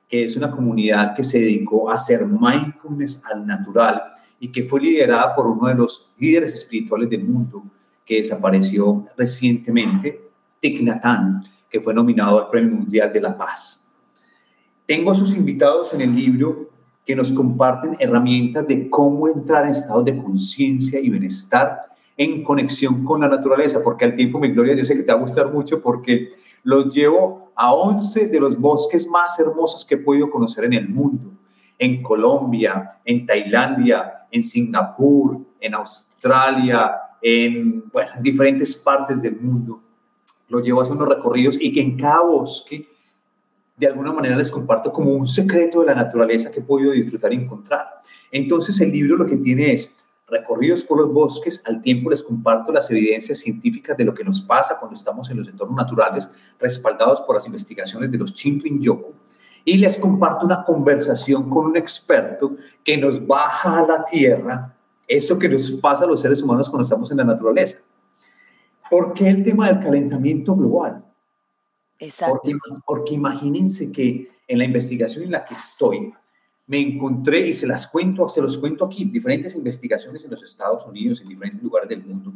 que es una comunidad que se dedicó a hacer mindfulness al natural y que fue liderada por uno de los líderes espirituales del mundo que desapareció recientemente, Thich Nhat que fue nominado al Premio Mundial de la Paz. Tengo a sus invitados en el libro que nos comparten herramientas de cómo entrar en estados de conciencia y bienestar en conexión con la naturaleza, porque al tiempo, mi gloria, yo sé que te va a gustar mucho porque los llevo a 11 de los bosques más hermosos que he podido conocer en el mundo, en Colombia, en Tailandia, en Singapur, en Australia, en, bueno, en diferentes partes del mundo. Los llevo a hacer unos recorridos y que en cada bosque, de alguna manera, les comparto como un secreto de la naturaleza que he podido disfrutar y encontrar. Entonces, el libro lo que tiene es recorridos por los bosques, al tiempo les comparto las evidencias científicas de lo que nos pasa cuando estamos en los entornos naturales, respaldados por las investigaciones de los Chinrin Yoku, y les comparto una conversación con un experto que nos baja a la tierra eso que nos pasa a los seres humanos cuando estamos en la naturaleza. ¿Por qué el tema del calentamiento global? Exacto. Porque, porque imagínense que en la investigación en la que estoy, me encontré, y se las cuento, se los cuento aquí, diferentes investigaciones en los Estados Unidos, en diferentes lugares del mundo,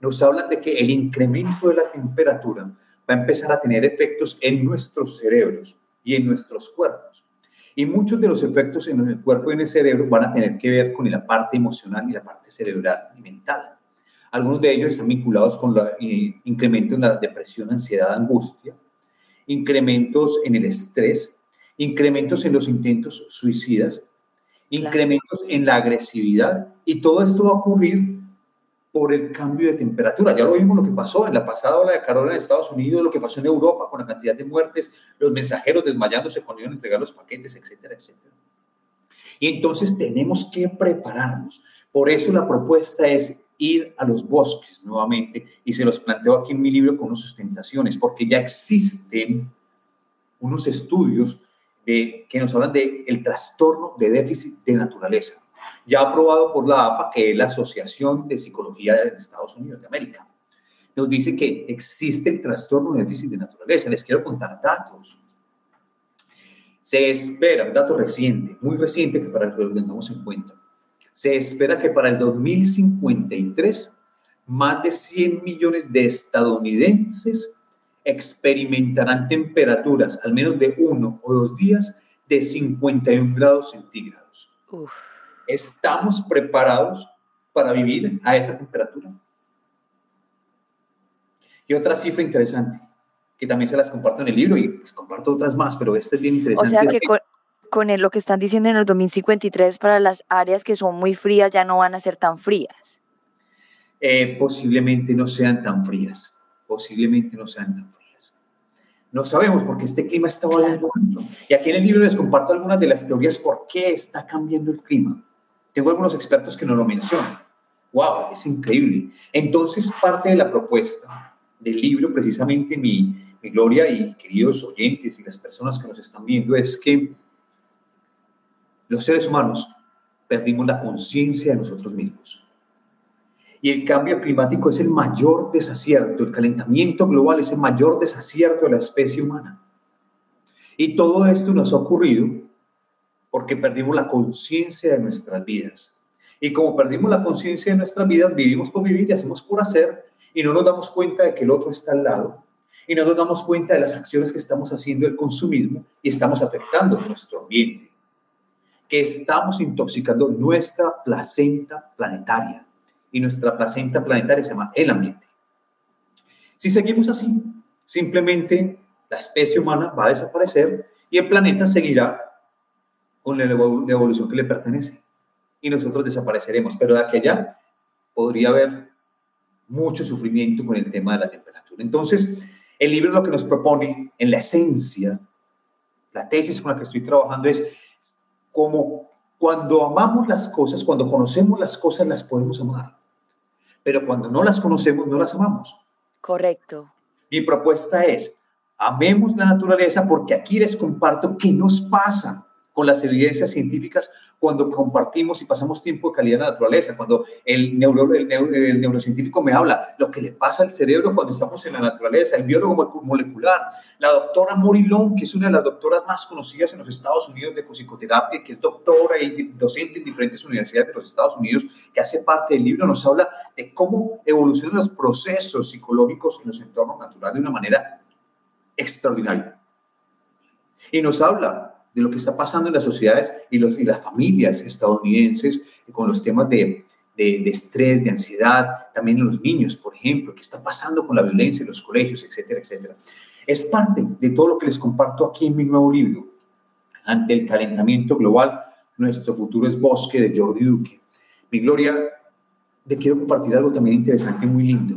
nos hablan de que el incremento de la temperatura va a empezar a tener efectos en nuestros cerebros y en nuestros cuerpos. Y muchos de los efectos en el cuerpo y en el cerebro van a tener que ver con la parte emocional y la parte cerebral y mental. Algunos de ellos están vinculados con el eh, incremento en la depresión, ansiedad, angustia, incrementos en el estrés, incrementos en los intentos suicidas, incrementos en la agresividad y todo esto va a ocurrir por el cambio de temperatura. Ya lo vimos lo que pasó en la pasada ola de calor en Estados Unidos, lo que pasó en Europa con la cantidad de muertes, los mensajeros desmayándose cuando iban a entregar los paquetes, etcétera, etcétera. Y entonces tenemos que prepararnos. Por eso la propuesta es ir a los bosques nuevamente y se los planteo aquí en mi libro con unas sustentaciones, porque ya existen unos estudios de, que nos hablan del el trastorno de déficit de naturaleza, ya aprobado por la APA, que es la Asociación de Psicología de Estados Unidos de América. Nos dice que existe el trastorno de déficit de naturaleza. Les quiero contar datos. Se espera, un dato reciente, muy reciente, que para que lo tengamos en cuenta, se espera que para el 2053 más de 100 millones de estadounidenses experimentarán temperaturas al menos de uno o dos días de 51 grados centígrados. ¿Estamos preparados para vivir a esa temperatura? Y otra cifra interesante, que también se las comparto en el libro y pues comparto otras más, pero esta es bien interesante. O sea que con, lo que están diciendo en el 2053 para las áreas que son muy frías ya no van a ser tan frías. Eh, posiblemente no sean tan frías, posiblemente no sean tan frías. No sabemos porque este clima está variando. Y aquí en el libro les comparto algunas de las teorías por qué está cambiando el clima. Tengo algunos expertos que no lo mencionan. ¡Wow! Es increíble. Entonces, parte de la propuesta del libro, precisamente mi, mi gloria y queridos oyentes y las personas que nos están viendo, es que los seres humanos perdimos la conciencia de nosotros mismos. Y el cambio climático es el mayor desacierto, el calentamiento global es el mayor desacierto de la especie humana. Y todo esto nos ha ocurrido porque perdimos la conciencia de nuestras vidas. Y como perdimos la conciencia de nuestras vidas, vivimos por vivir y hacemos por hacer y no nos damos cuenta de que el otro está al lado y no nos damos cuenta de las acciones que estamos haciendo el consumismo y estamos afectando nuestro ambiente, que estamos intoxicando nuestra placenta planetaria y nuestra placenta planetaria se llama el ambiente. Si seguimos así, simplemente la especie humana va a desaparecer y el planeta seguirá con la evolución que le pertenece. Y nosotros desapareceremos. Pero de aquí allá podría haber mucho sufrimiento con el tema de la temperatura. Entonces, el libro lo que nos propone, en la esencia, la tesis con la que estoy trabajando es como cuando amamos las cosas, cuando conocemos las cosas, las podemos amar. Pero cuando no las conocemos, no las amamos. Correcto. Mi propuesta es, amemos la naturaleza porque aquí les comparto qué nos pasa con las evidencias científicas cuando compartimos y pasamos tiempo de calidad en la naturaleza, cuando el, neuro, el, neurocientífico me habla lo que le pasa al cerebro cuando estamos en la naturaleza, el biólogo molecular, la doctora Morilón, que es una de las doctoras más conocidas en los Estados Unidos de psicoterapia, que es doctora y docente en diferentes universidades de los Estados Unidos, que hace parte del libro, nos habla de cómo evolucionan los procesos psicológicos en los entornos naturales de una manera extraordinaria. Y nos habla de lo que está pasando en las sociedades y, los, y las familias estadounidenses con los temas de, de, estrés, de ansiedad, también en los niños, por ejemplo, qué está pasando con la violencia en los colegios, etcétera, etcétera. Es parte de todo lo que les comparto aquí en mi nuevo libro. Ante el calentamiento global, nuestro futuro es bosque de Jordi Duque. Mi Gloria, te quiero compartir algo también interesante y muy lindo.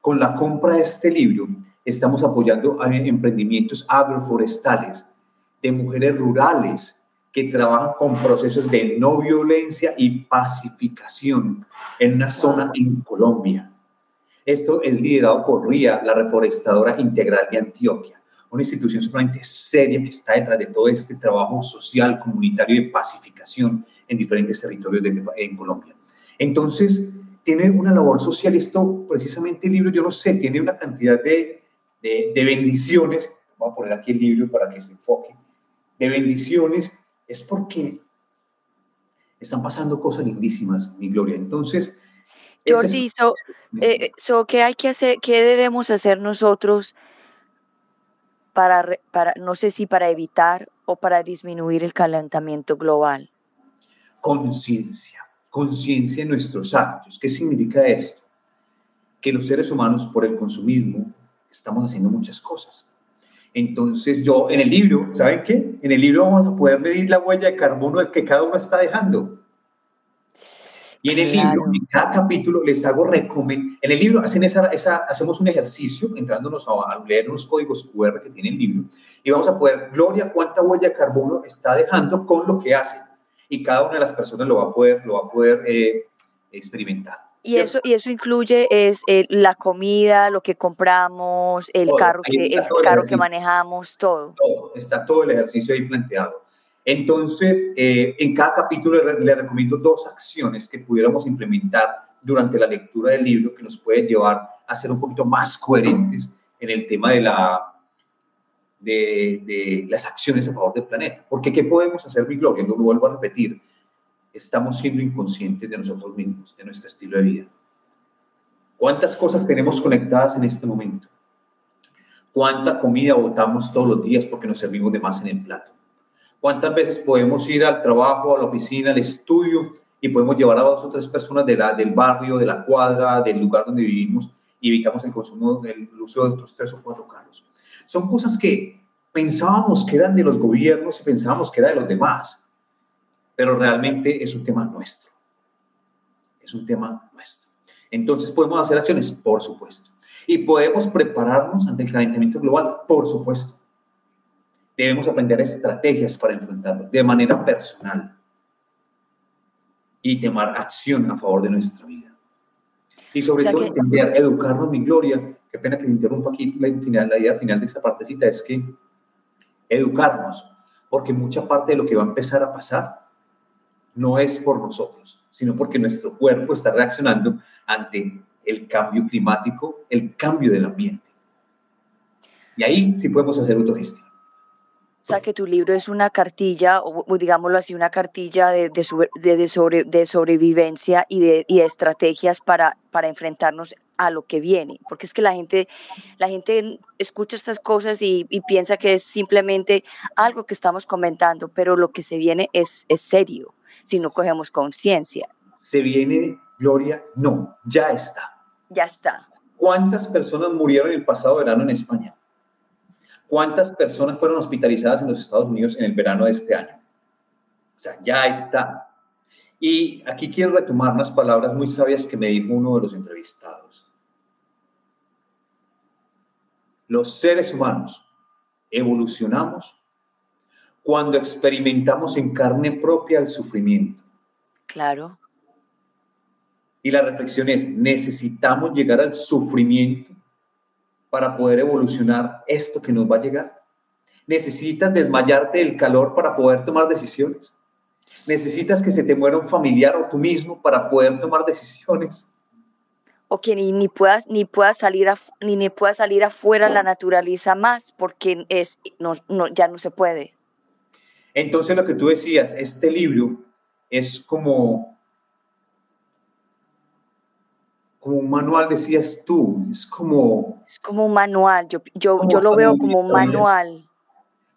Con la compra de este libro, estamos apoyando a emprendimientos agroforestales de mujeres rurales que trabajan con procesos de no violencia y pacificación en una zona en Colombia. Esto es liderado por RIA, la reforestadora integral de Antioquia, una institución sumamente seria que está detrás de todo este trabajo social, comunitario de pacificación en diferentes territorios de, en Colombia. Entonces, tiene una labor social, esto precisamente el libro, yo no sé, tiene una cantidad de, de, de bendiciones, voy a poner aquí el libro para que se enfoque, de bendiciones, es porque están pasando cosas lindísimas, mi gloria. Entonces, Jordi, eh, ¿qué hay que hacer, qué debemos hacer nosotros para, para, no sé si para evitar o para disminuir el calentamiento global? Conciencia, conciencia en nuestros actos. ¿Qué significa esto? Que los seres humanos, por el consumismo, estamos haciendo muchas cosas. Entonces yo en el libro, ¿saben qué? En el libro vamos a poder medir la huella de carbono que cada uno está dejando. Y en el libro, en cada capítulo, les hago recomendaciones. En el libro hacen esa, esa, hacemos un ejercicio, entrándonos a, a, leer los códigos QR que tiene el libro, y vamos a poder, Gloria, cuánta huella de carbono está dejando con lo que hace. Y cada una de las personas lo va a poder, lo va a poder eh, experimentar. Y eso, y eso incluye es eh, la comida, lo que compramos, el carro, que, el carro que manejamos, todo. Todo, está todo el ejercicio ahí planteado. Entonces, eh, en cada capítulo le, recomiendo dos acciones que pudiéramos implementar durante la lectura del libro que nos pueden llevar a ser un poquito más coherentes en el tema de, la, de, de las acciones a favor del planeta. Porque ¿qué podemos hacer, mi gloria? Lo vuelvo a repetir. Estamos siendo inconscientes de nosotros mismos, de nuestro estilo de vida. ¿Cuántas cosas tenemos conectadas en este momento? ¿Cuánta comida botamos todos los días porque nos servimos de más en el plato? ¿Cuántas veces podemos ir al trabajo, a la oficina, al estudio y podemos llevar a dos o tres personas de la, del barrio, de la cuadra, del lugar donde vivimos y evitamos el consumo del uso de otros tres o cuatro carros? Son cosas que pensábamos que eran de los gobiernos y pensábamos que eran de los demás, pero realmente es un tema nuestro. Es un tema nuestro. Entonces, ¿podemos hacer acciones? Por supuesto. ¿Y podemos prepararnos ante el calentamiento global? Por supuesto debemos aprender estrategias para enfrentarlo de manera personal y tomar acción a favor de nuestra vida. Y sobre todo, entender, educarnos, mi gloria. Qué pena que te interrumpa aquí. La, final, la idea final de esta partecita es que educarnos, porque mucha parte de lo que va a empezar a pasar no es por nosotros, sino porque nuestro cuerpo está reaccionando ante el cambio climático, el cambio del ambiente. Y ahí sí podemos hacer autogestión. O sea, que tu libro es una cartilla, o digámoslo así, una cartilla de, de, sobre, de sobrevivencia y de, y estrategias para, para enfrentarnos a lo que viene. Porque es que la gente, la gente escucha estas cosas y, y, piensa que es simplemente algo que estamos comentando, pero lo que se viene es, es serio, si no cogemos conciencia. ¿Se viene, Gloria? No, ya está. Ya está. ¿Cuántas personas murieron el pasado verano en España? ¿Cuántas personas fueron hospitalizadas en los Estados Unidos en el verano de este año? O sea, ya está. Y aquí quiero retomar unas palabras muy sabias que me dijo uno de los entrevistados. Los seres humanos evolucionamos cuando experimentamos en carne propia el sufrimiento. Claro. Y la reflexión es, necesitamos llegar al sufrimiento para poder evolucionar esto que nos va a llegar? ¿Necesitas desmayarte del calor para poder tomar decisiones? ¿Necesitas que se te muera un familiar o tú mismo para poder tomar decisiones? O que ni, ni puedas, ni puedas salir ni, ni puedas salir afuera la naturaleza más porque es, no, no, ya no se puede. Entonces lo que tú decías, este libro es como como un manual, decías tú, es como... Es como un manual, yo, yo, yo lo veo como un manual.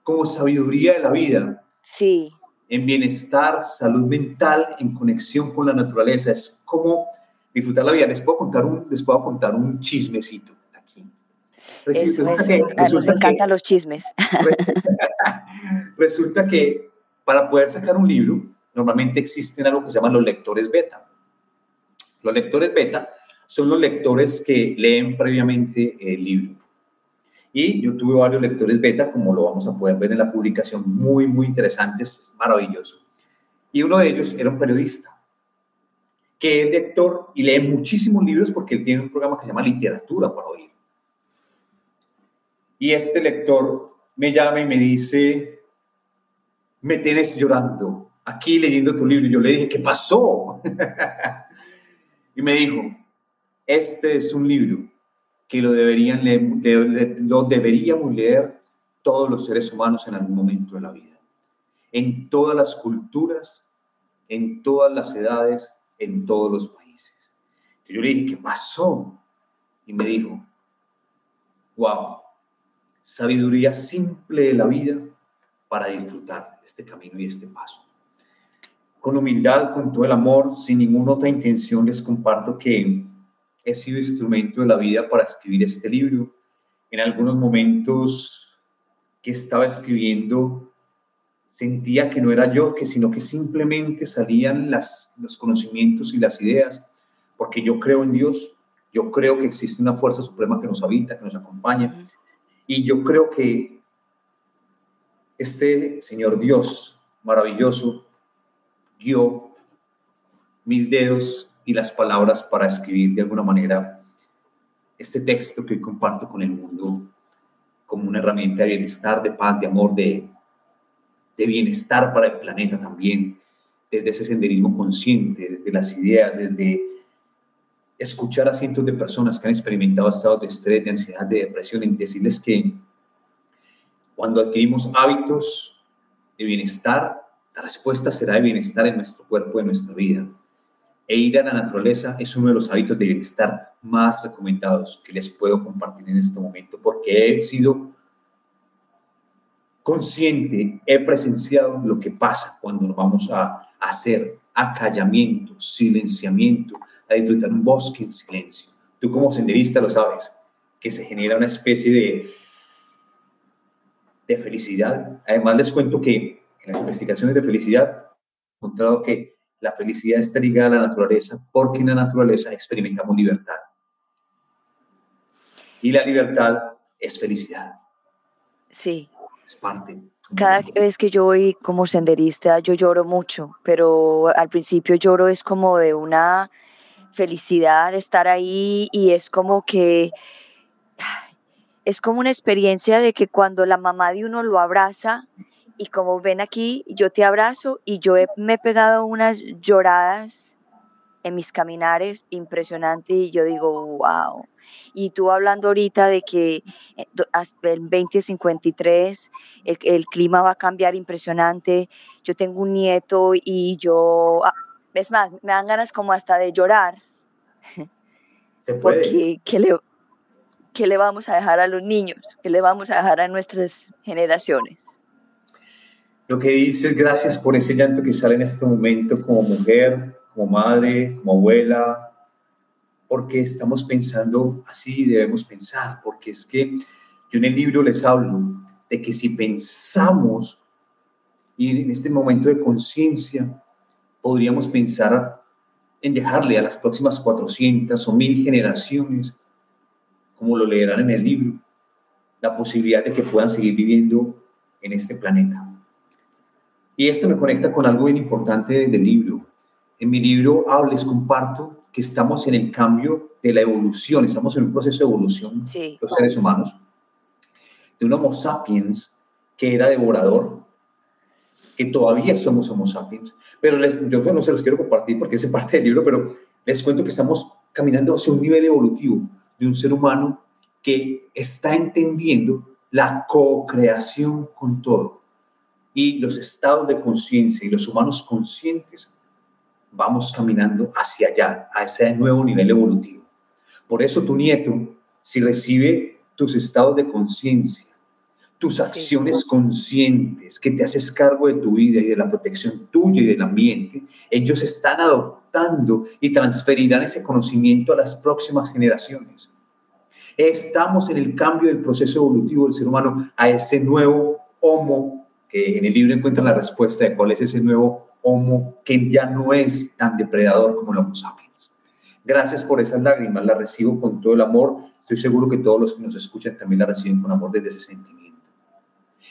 Como sabiduría de la vida. Sí. En bienestar, salud mental, en conexión con la naturaleza, es como disfrutar la vida. Les puedo contar un, les puedo contar un chismecito aquí. Eso, nos encantan los chismes. [LAUGHS] [LAUGHS] resulta que para poder sacar un libro, normalmente existen algo que se llaman los lectores beta. Los lectores beta son los lectores que leen previamente el libro. Y yo tuve varios lectores beta, como lo vamos a poder ver en la publicación, muy, muy interesantes, maravilloso. Y uno de ellos era un periodista, que es lector y lee muchísimos libros porque él tiene un programa que se llama Literatura para oír. Y este lector me llama y me dice, me tienes llorando aquí leyendo tu libro. Yo le dije, ¿qué pasó? [LAUGHS] y me dijo, este es un libro que lo, deberían leer, lo deberíamos leer todos los seres humanos en algún momento de la vida. En todas las culturas, en todas las edades, en todos los países. Yo le dije, ¿qué pasó? Y me dijo, wow, sabiduría simple de la vida para disfrutar este camino y este paso. Con humildad, con todo el amor, sin ninguna otra intención, les comparto que he sido instrumento de la vida para escribir este libro. En algunos momentos que estaba escribiendo, sentía que no era yo, que sino que simplemente salían los conocimientos y las ideas, porque yo creo en Dios, yo creo que existe una fuerza suprema que nos habita, que nos acompaña, y yo creo que este Señor Dios maravilloso dio mis dedos y las palabras para escribir de alguna manera este texto que comparto con el mundo como una herramienta de bienestar, de paz, de amor, de, de bienestar para el planeta también, desde ese senderismo consciente, desde las ideas, desde escuchar a cientos de personas que han experimentado estados de estrés, de ansiedad, de depresión, y decirles que cuando adquirimos hábitos de bienestar, la respuesta será de bienestar en nuestro cuerpo, en nuestra vida. E ir a la naturaleza es uno de los hábitos de bienestar más recomendados que les puedo compartir en este momento, porque he sido consciente, he presenciado lo que pasa cuando nos vamos a hacer acallamiento, silenciamiento, a disfrutar un bosque en silencio. Tú como senderista lo sabes, que se genera una especie de, de felicidad. Además les cuento que en las investigaciones de felicidad he encontrado que la felicidad está ligada a la naturaleza porque en la naturaleza experimentamos libertad. Y la libertad es felicidad. Sí. Es parte. Cada vez que yo voy como senderista, yo lloro mucho, pero al principio lloro es como de una felicidad de estar ahí y es como que es como una experiencia de que cuando la mamá de uno lo abraza y como ven aquí, yo te abrazo y yo me he pegado unas lloradas en mis caminares impresionante y yo digo, wow. Y tú hablando ahorita de que eh, hasta el 2053 el, el clima va a cambiar impresionante. Yo tengo un nieto y yo, ah, es más, me dan ganas como hasta de llorar. [LAUGHS] Se puede. Porque, ¿qué le, ¿qué le vamos a dejar a los niños? ¿Qué le vamos a dejar a nuestras generaciones? Lo que dices, gracias por ese llanto que sale en este momento como mujer, como madre, como abuela, porque estamos pensando así, debemos pensar, porque es que yo en el libro les hablo de que si pensamos y en este momento de conciencia, podríamos pensar en dejarle a las próximas 400 o 1000 generaciones, como lo leerán en el libro, la posibilidad de que puedan seguir viviendo en este planeta. Y esto me conecta con algo bien importante del libro. En mi libro hablo, les comparto que estamos en el cambio de la evolución, estamos en un proceso de evolución, sí. los seres humanos, de un Homo sapiens que era devorador, que todavía somos Homo sapiens, pero les, yo no se los quiero compartir porque es parte del libro, pero les cuento que estamos caminando hacia un nivel evolutivo de un ser humano que está entendiendo la co-creación con todo y los estados de conciencia y los humanos conscientes vamos caminando hacia allá, a ese nuevo nivel evolutivo. Por eso tu nieto, si recibe tus estados de conciencia, tus acciones conscientes, que te haces cargo de tu vida y de la protección tuya y del ambiente, ellos están adoptando y transferirán ese conocimiento a las próximas generaciones. Estamos en el cambio del proceso evolutivo del ser humano a ese nuevo Homo que en el libro encuentran la respuesta de cuál es ese nuevo Homo que ya no es tan depredador como el Homo sapiens. Gracias por esas lágrimas, las recibo con todo el amor. Estoy seguro que todos los que nos escuchan también la reciben con amor desde ese sentimiento.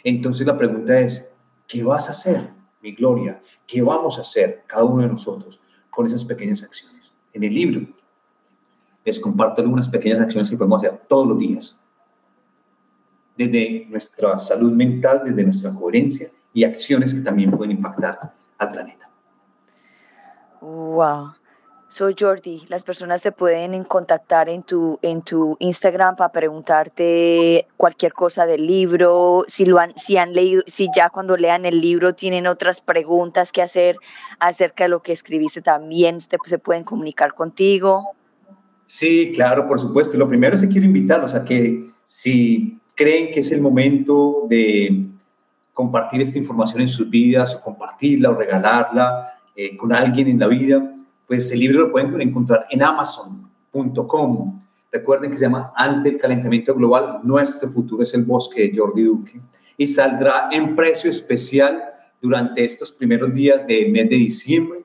Entonces la pregunta es, ¿qué vas a hacer, mi gloria? ¿Qué vamos a hacer cada uno de nosotros con esas pequeñas acciones? En el libro les comparto algunas pequeñas acciones que podemos hacer todos los días desde nuestra salud mental, desde nuestra coherencia y acciones que también pueden impactar al planeta. Wow. Soy Jordi. Las personas te pueden contactar en tu, en tu Instagram para preguntarte cualquier cosa del libro, si, lo han, si han leído, si ya cuando lean el libro tienen otras preguntas que hacer acerca de lo que escribiste, también se, pueden comunicar contigo. Sí, claro, por supuesto. Lo primero es que quiero invitarlos a que si creen que es el momento de compartir esta información en sus vidas o compartirla o regalarla eh, con alguien en la vida, pues el libro lo pueden encontrar en amazon.com. Recuerden que se llama Ante el calentamiento global, nuestro futuro es el bosque de Jordi Duque y saldrá en precio especial durante estos primeros días del mes de diciembre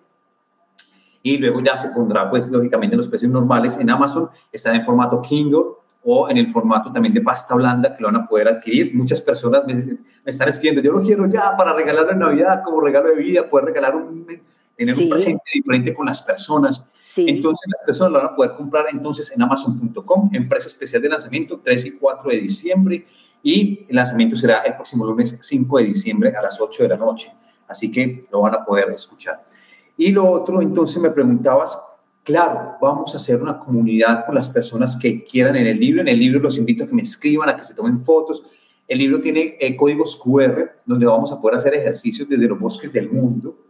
y luego ya se pondrá, pues, lógicamente, los precios normales en Amazon. Están en formato Kindle o en el formato también de pasta blanda que lo van a poder adquirir. Muchas personas me, están escribiendo, yo lo quiero ya para regalar en Navidad como regalo de vida, poder regalar un, tener un presente diferente con las personas. Entonces las personas lo van a poder comprar entonces en amazon.com en precio especial de lanzamiento 3 y 4 de diciembre y el lanzamiento será el próximo lunes 5 de diciembre a las 8 de la noche. Así que lo van a poder escuchar. Y lo otro, entonces me preguntabas, claro, vamos a hacer una comunidad con las personas que quieran en el libro. En el libro los invito a que me escriban, a que se tomen fotos. El libro tiene eh, códigos QR donde vamos a poder hacer ejercicios desde los bosques del mundo.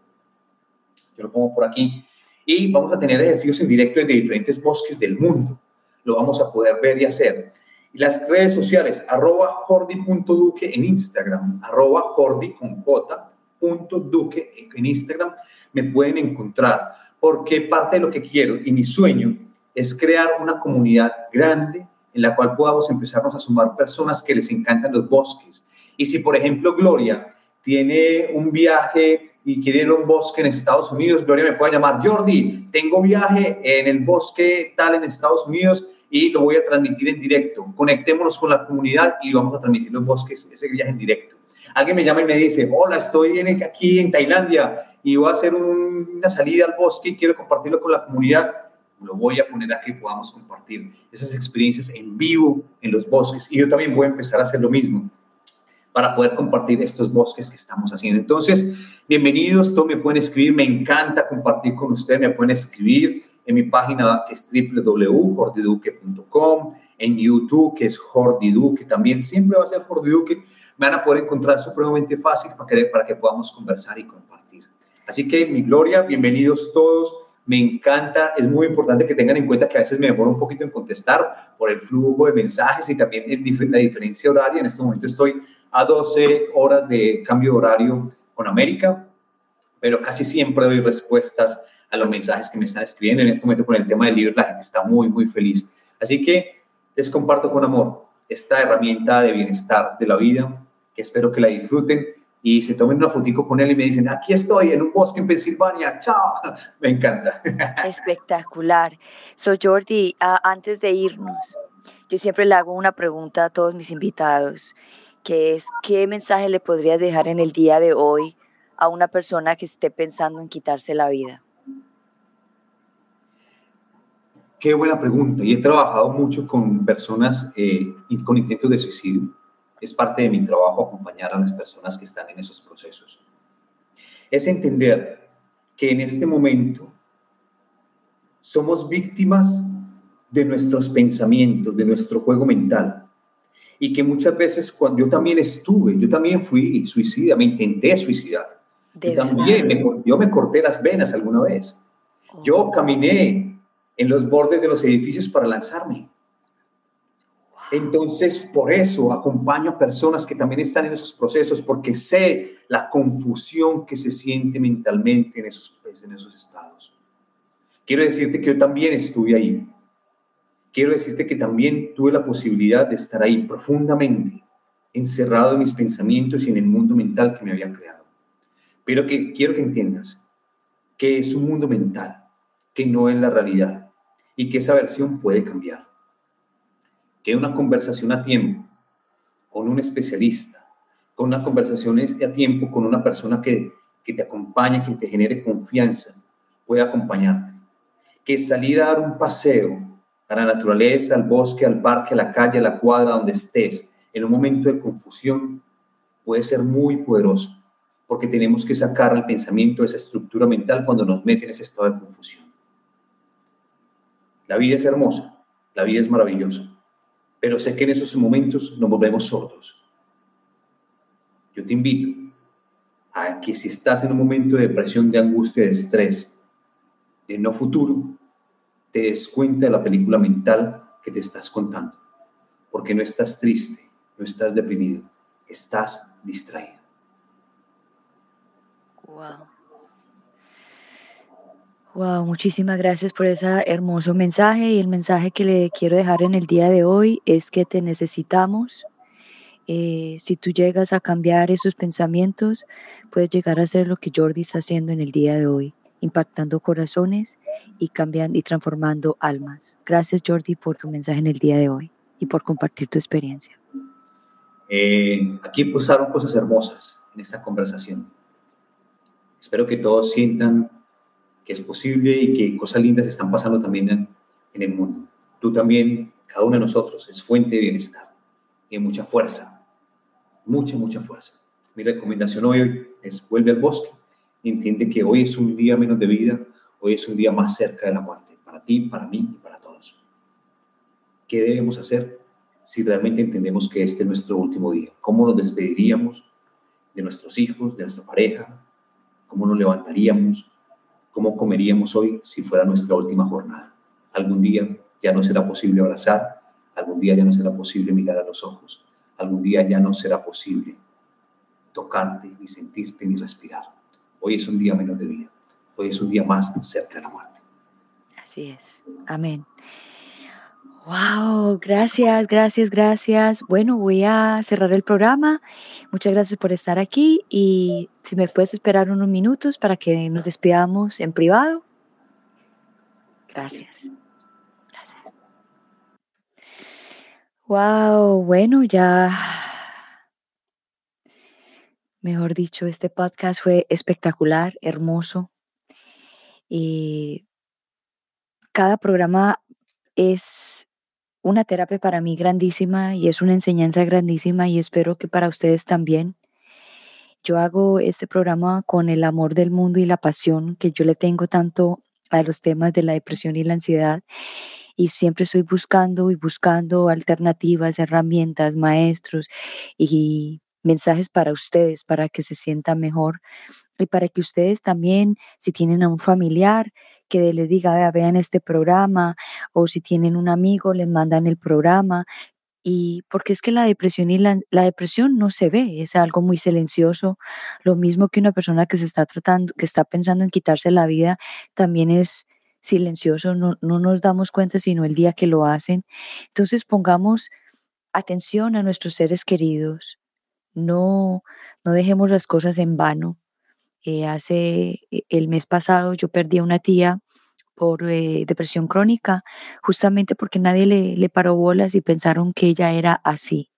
Yo lo pongo por aquí. Y vamos a tener ejercicios en directo desde diferentes bosques del mundo. Lo vamos a poder ver y hacer. Y las redes sociales, arroba jordi.duque en Instagram, arroba jordi con J, punto duque en Instagram me pueden encontrar, porque parte de lo que quiero y mi sueño es crear una comunidad grande en la cual podamos empezarnos a sumar personas que les encantan los bosques. Y si, por ejemplo, Gloria tiene un viaje y quiere ir a un bosque en Estados Unidos, Gloria me puede llamar, Jordi, tengo viaje en el bosque tal en Estados Unidos y lo voy a transmitir en directo. Conectémonos con la comunidad y vamos a transmitir los bosques, ese viaje en directo. Alguien me llama y me dice, hola, estoy aquí en Tailandia y voy a hacer una salida al bosque y quiero compartirlo con la comunidad, lo voy a poner aquí y podamos compartir esas experiencias en vivo en los bosques. Y yo también voy a empezar a hacer lo mismo para poder compartir estos bosques que estamos haciendo. Entonces, bienvenidos, todos me pueden escribir, me encanta compartir con ustedes, me pueden escribir en mi página que es www.jordiduque.com, en YouTube que es Jordiduque, también siempre va a ser Jordiduque, me van a poder encontrar supremamente fácil para que, para que podamos conversar y compartir. Así que mi gloria, bienvenidos todos. Me encanta, es muy importante que tengan en cuenta que a veces me demoro un poquito en contestar por el flujo de mensajes y también la diferencia horaria. En este momento estoy a 12 horas de cambio de horario con América, pero casi siempre doy respuestas a los mensajes que me están escribiendo. En este momento con el tema del libro la gente está muy, muy feliz. Así que les comparto con amor esta herramienta de bienestar de la vida, que espero que la disfruten y se tomen una fotico con él y me dicen, aquí estoy en un bosque en Pensilvania, chao, [LAUGHS] me encanta. [LAUGHS] Espectacular. Soy Jordi, antes de irnos, yo siempre le hago una pregunta a todos mis invitados, que es, ¿qué mensaje le podrías dejar en el día de hoy a una persona que esté pensando en quitarse la vida? Qué buena pregunta. Y he trabajado mucho con personas eh, con intentos de suicidio es parte de mi trabajo acompañar a las personas que están en esos procesos. Es entender que en este momento somos víctimas de nuestros pensamientos, de nuestro juego mental. Y que muchas veces cuando yo también estuve, yo también fui suicida, me intenté suicidar. Yo también, me, yo me corté las venas alguna vez. Yo oh. caminé en los bordes de los edificios para lanzarme. Entonces, por eso acompaño a personas que también están en esos procesos, porque sé la confusión que se siente mentalmente en esos, en esos estados. Quiero decirte que yo también estuve ahí. Quiero decirte que también tuve la posibilidad de estar ahí profundamente, encerrado en mis pensamientos y en el mundo mental que me había creado. Pero que quiero que entiendas que es un mundo mental, que no es la realidad y que esa versión puede cambiar que una conversación a tiempo con un especialista, con una conversación a tiempo con una persona que, que te acompañe, que te genere confianza, puede acompañarte. Que salir a dar un paseo a la naturaleza, al bosque, al parque, a la calle, a la cuadra, donde estés, en un momento de confusión, puede ser muy poderoso, porque tenemos que sacar el pensamiento de esa estructura mental cuando nos mete en ese estado de confusión. La vida es hermosa, la vida es maravillosa, pero sé que en esos momentos nos volvemos sordos. Yo te invito a que si estás en un momento de depresión, de angustia, de estrés, de no futuro, te des cuenta de la película mental que te estás contando, porque no estás triste, no estás deprimido, estás distraído. Wow. Wow, muchísimas gracias por ese hermoso mensaje y el mensaje que le quiero dejar en el día de hoy es que te necesitamos eh, si tú llegas a cambiar esos pensamientos, puedes llegar a hacer lo que Jordi está haciendo en el día de hoy, impactando corazones y cambiando y transformando almas. Gracias Jordi por tu mensaje en el día de hoy y por compartir tu experiencia. Eh, aquí pasaron cosas hermosas en esta conversación. Espero que todos sientan que es posible y que cosas lindas están pasando también en, el mundo. Tú también, cada uno de nosotros, es fuente de bienestar y mucha fuerza, mucha, mucha fuerza. Mi recomendación hoy es vuelve al bosque, entiende que hoy es un día menos de vida, hoy es un día más cerca de la muerte, para ti, para mí y para todos. ¿Qué debemos hacer si realmente entendemos que este es nuestro último día? ¿Cómo nos despediríamos de nuestros hijos, de nuestra pareja? ¿Cómo nos levantaríamos? ¿Cómo comeríamos hoy si fuera nuestra última jornada? Algún día ya no será posible abrazar, algún día ya no será posible mirar a los ojos, algún día ya no será posible tocarte, ni sentirte, ni respirar. Hoy es un día menos de vida, hoy es un día más cerca de la muerte. Así es, amén. Wow, gracias, gracias, gracias. Bueno, voy a cerrar el programa. Muchas gracias por estar aquí y si me puedes esperar unos minutos para que nos despidamos en privado. Gracias. Gracias. Wow, bueno, ya. Mejor dicho, este podcast fue espectacular, hermoso. Y cada programa es una terapia para mí grandísima y es una enseñanza grandísima y espero que para ustedes también. Yo hago este programa con el amor del mundo y la pasión que yo le tengo tanto a los temas de la depresión y la ansiedad y siempre estoy buscando y buscando alternativas, herramientas, maestros y mensajes para ustedes, para que se sientan mejor y para que ustedes también, si tienen a un familiar, que les diga, vean este programa, o si tienen un amigo, les mandan el programa. Y porque es que la depresión y la, depresión no se ve, es algo muy silencioso. Lo mismo que una persona que se está tratando, que está pensando en quitarse la vida, también es silencioso, no, no nos damos cuenta sino el día que lo hacen. Entonces pongamos atención a nuestros seres queridos, no, no dejemos las cosas en vano. Eh, hace eh, el mes pasado yo perdí a una tía por eh, depresión crónica, justamente porque nadie le, le, paró bolas y pensaron que ella era así.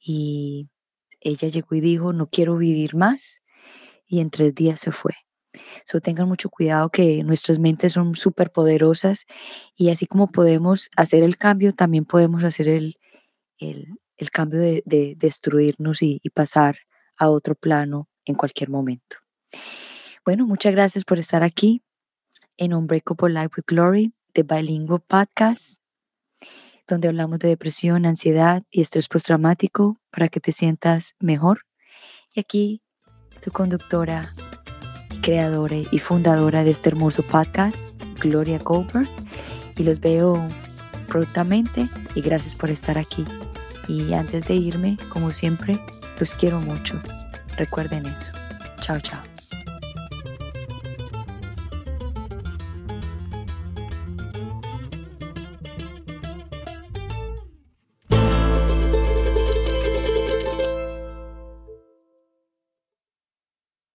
Y ella llegó y dijo, no quiero vivir más, y en tres días se fue. So, tengan mucho cuidado que nuestras mentes son súper poderosas y así como podemos hacer el cambio, también podemos hacer el, el, el cambio de, de destruirnos y, pasar a otro plano en cualquier momento. Bueno, muchas gracias por estar aquí en Unbreakable Life with Glory, de Bilingual Podcast, donde hablamos de depresión, ansiedad y estrés postraumático para que te sientas mejor. Y aquí tu conductora, creadora y fundadora de este hermoso podcast, Gloria Goldberg. Y los veo prontamente y gracias por estar aquí. Y antes de irme, como siempre, los quiero mucho. Recuerden eso. Chao, chao.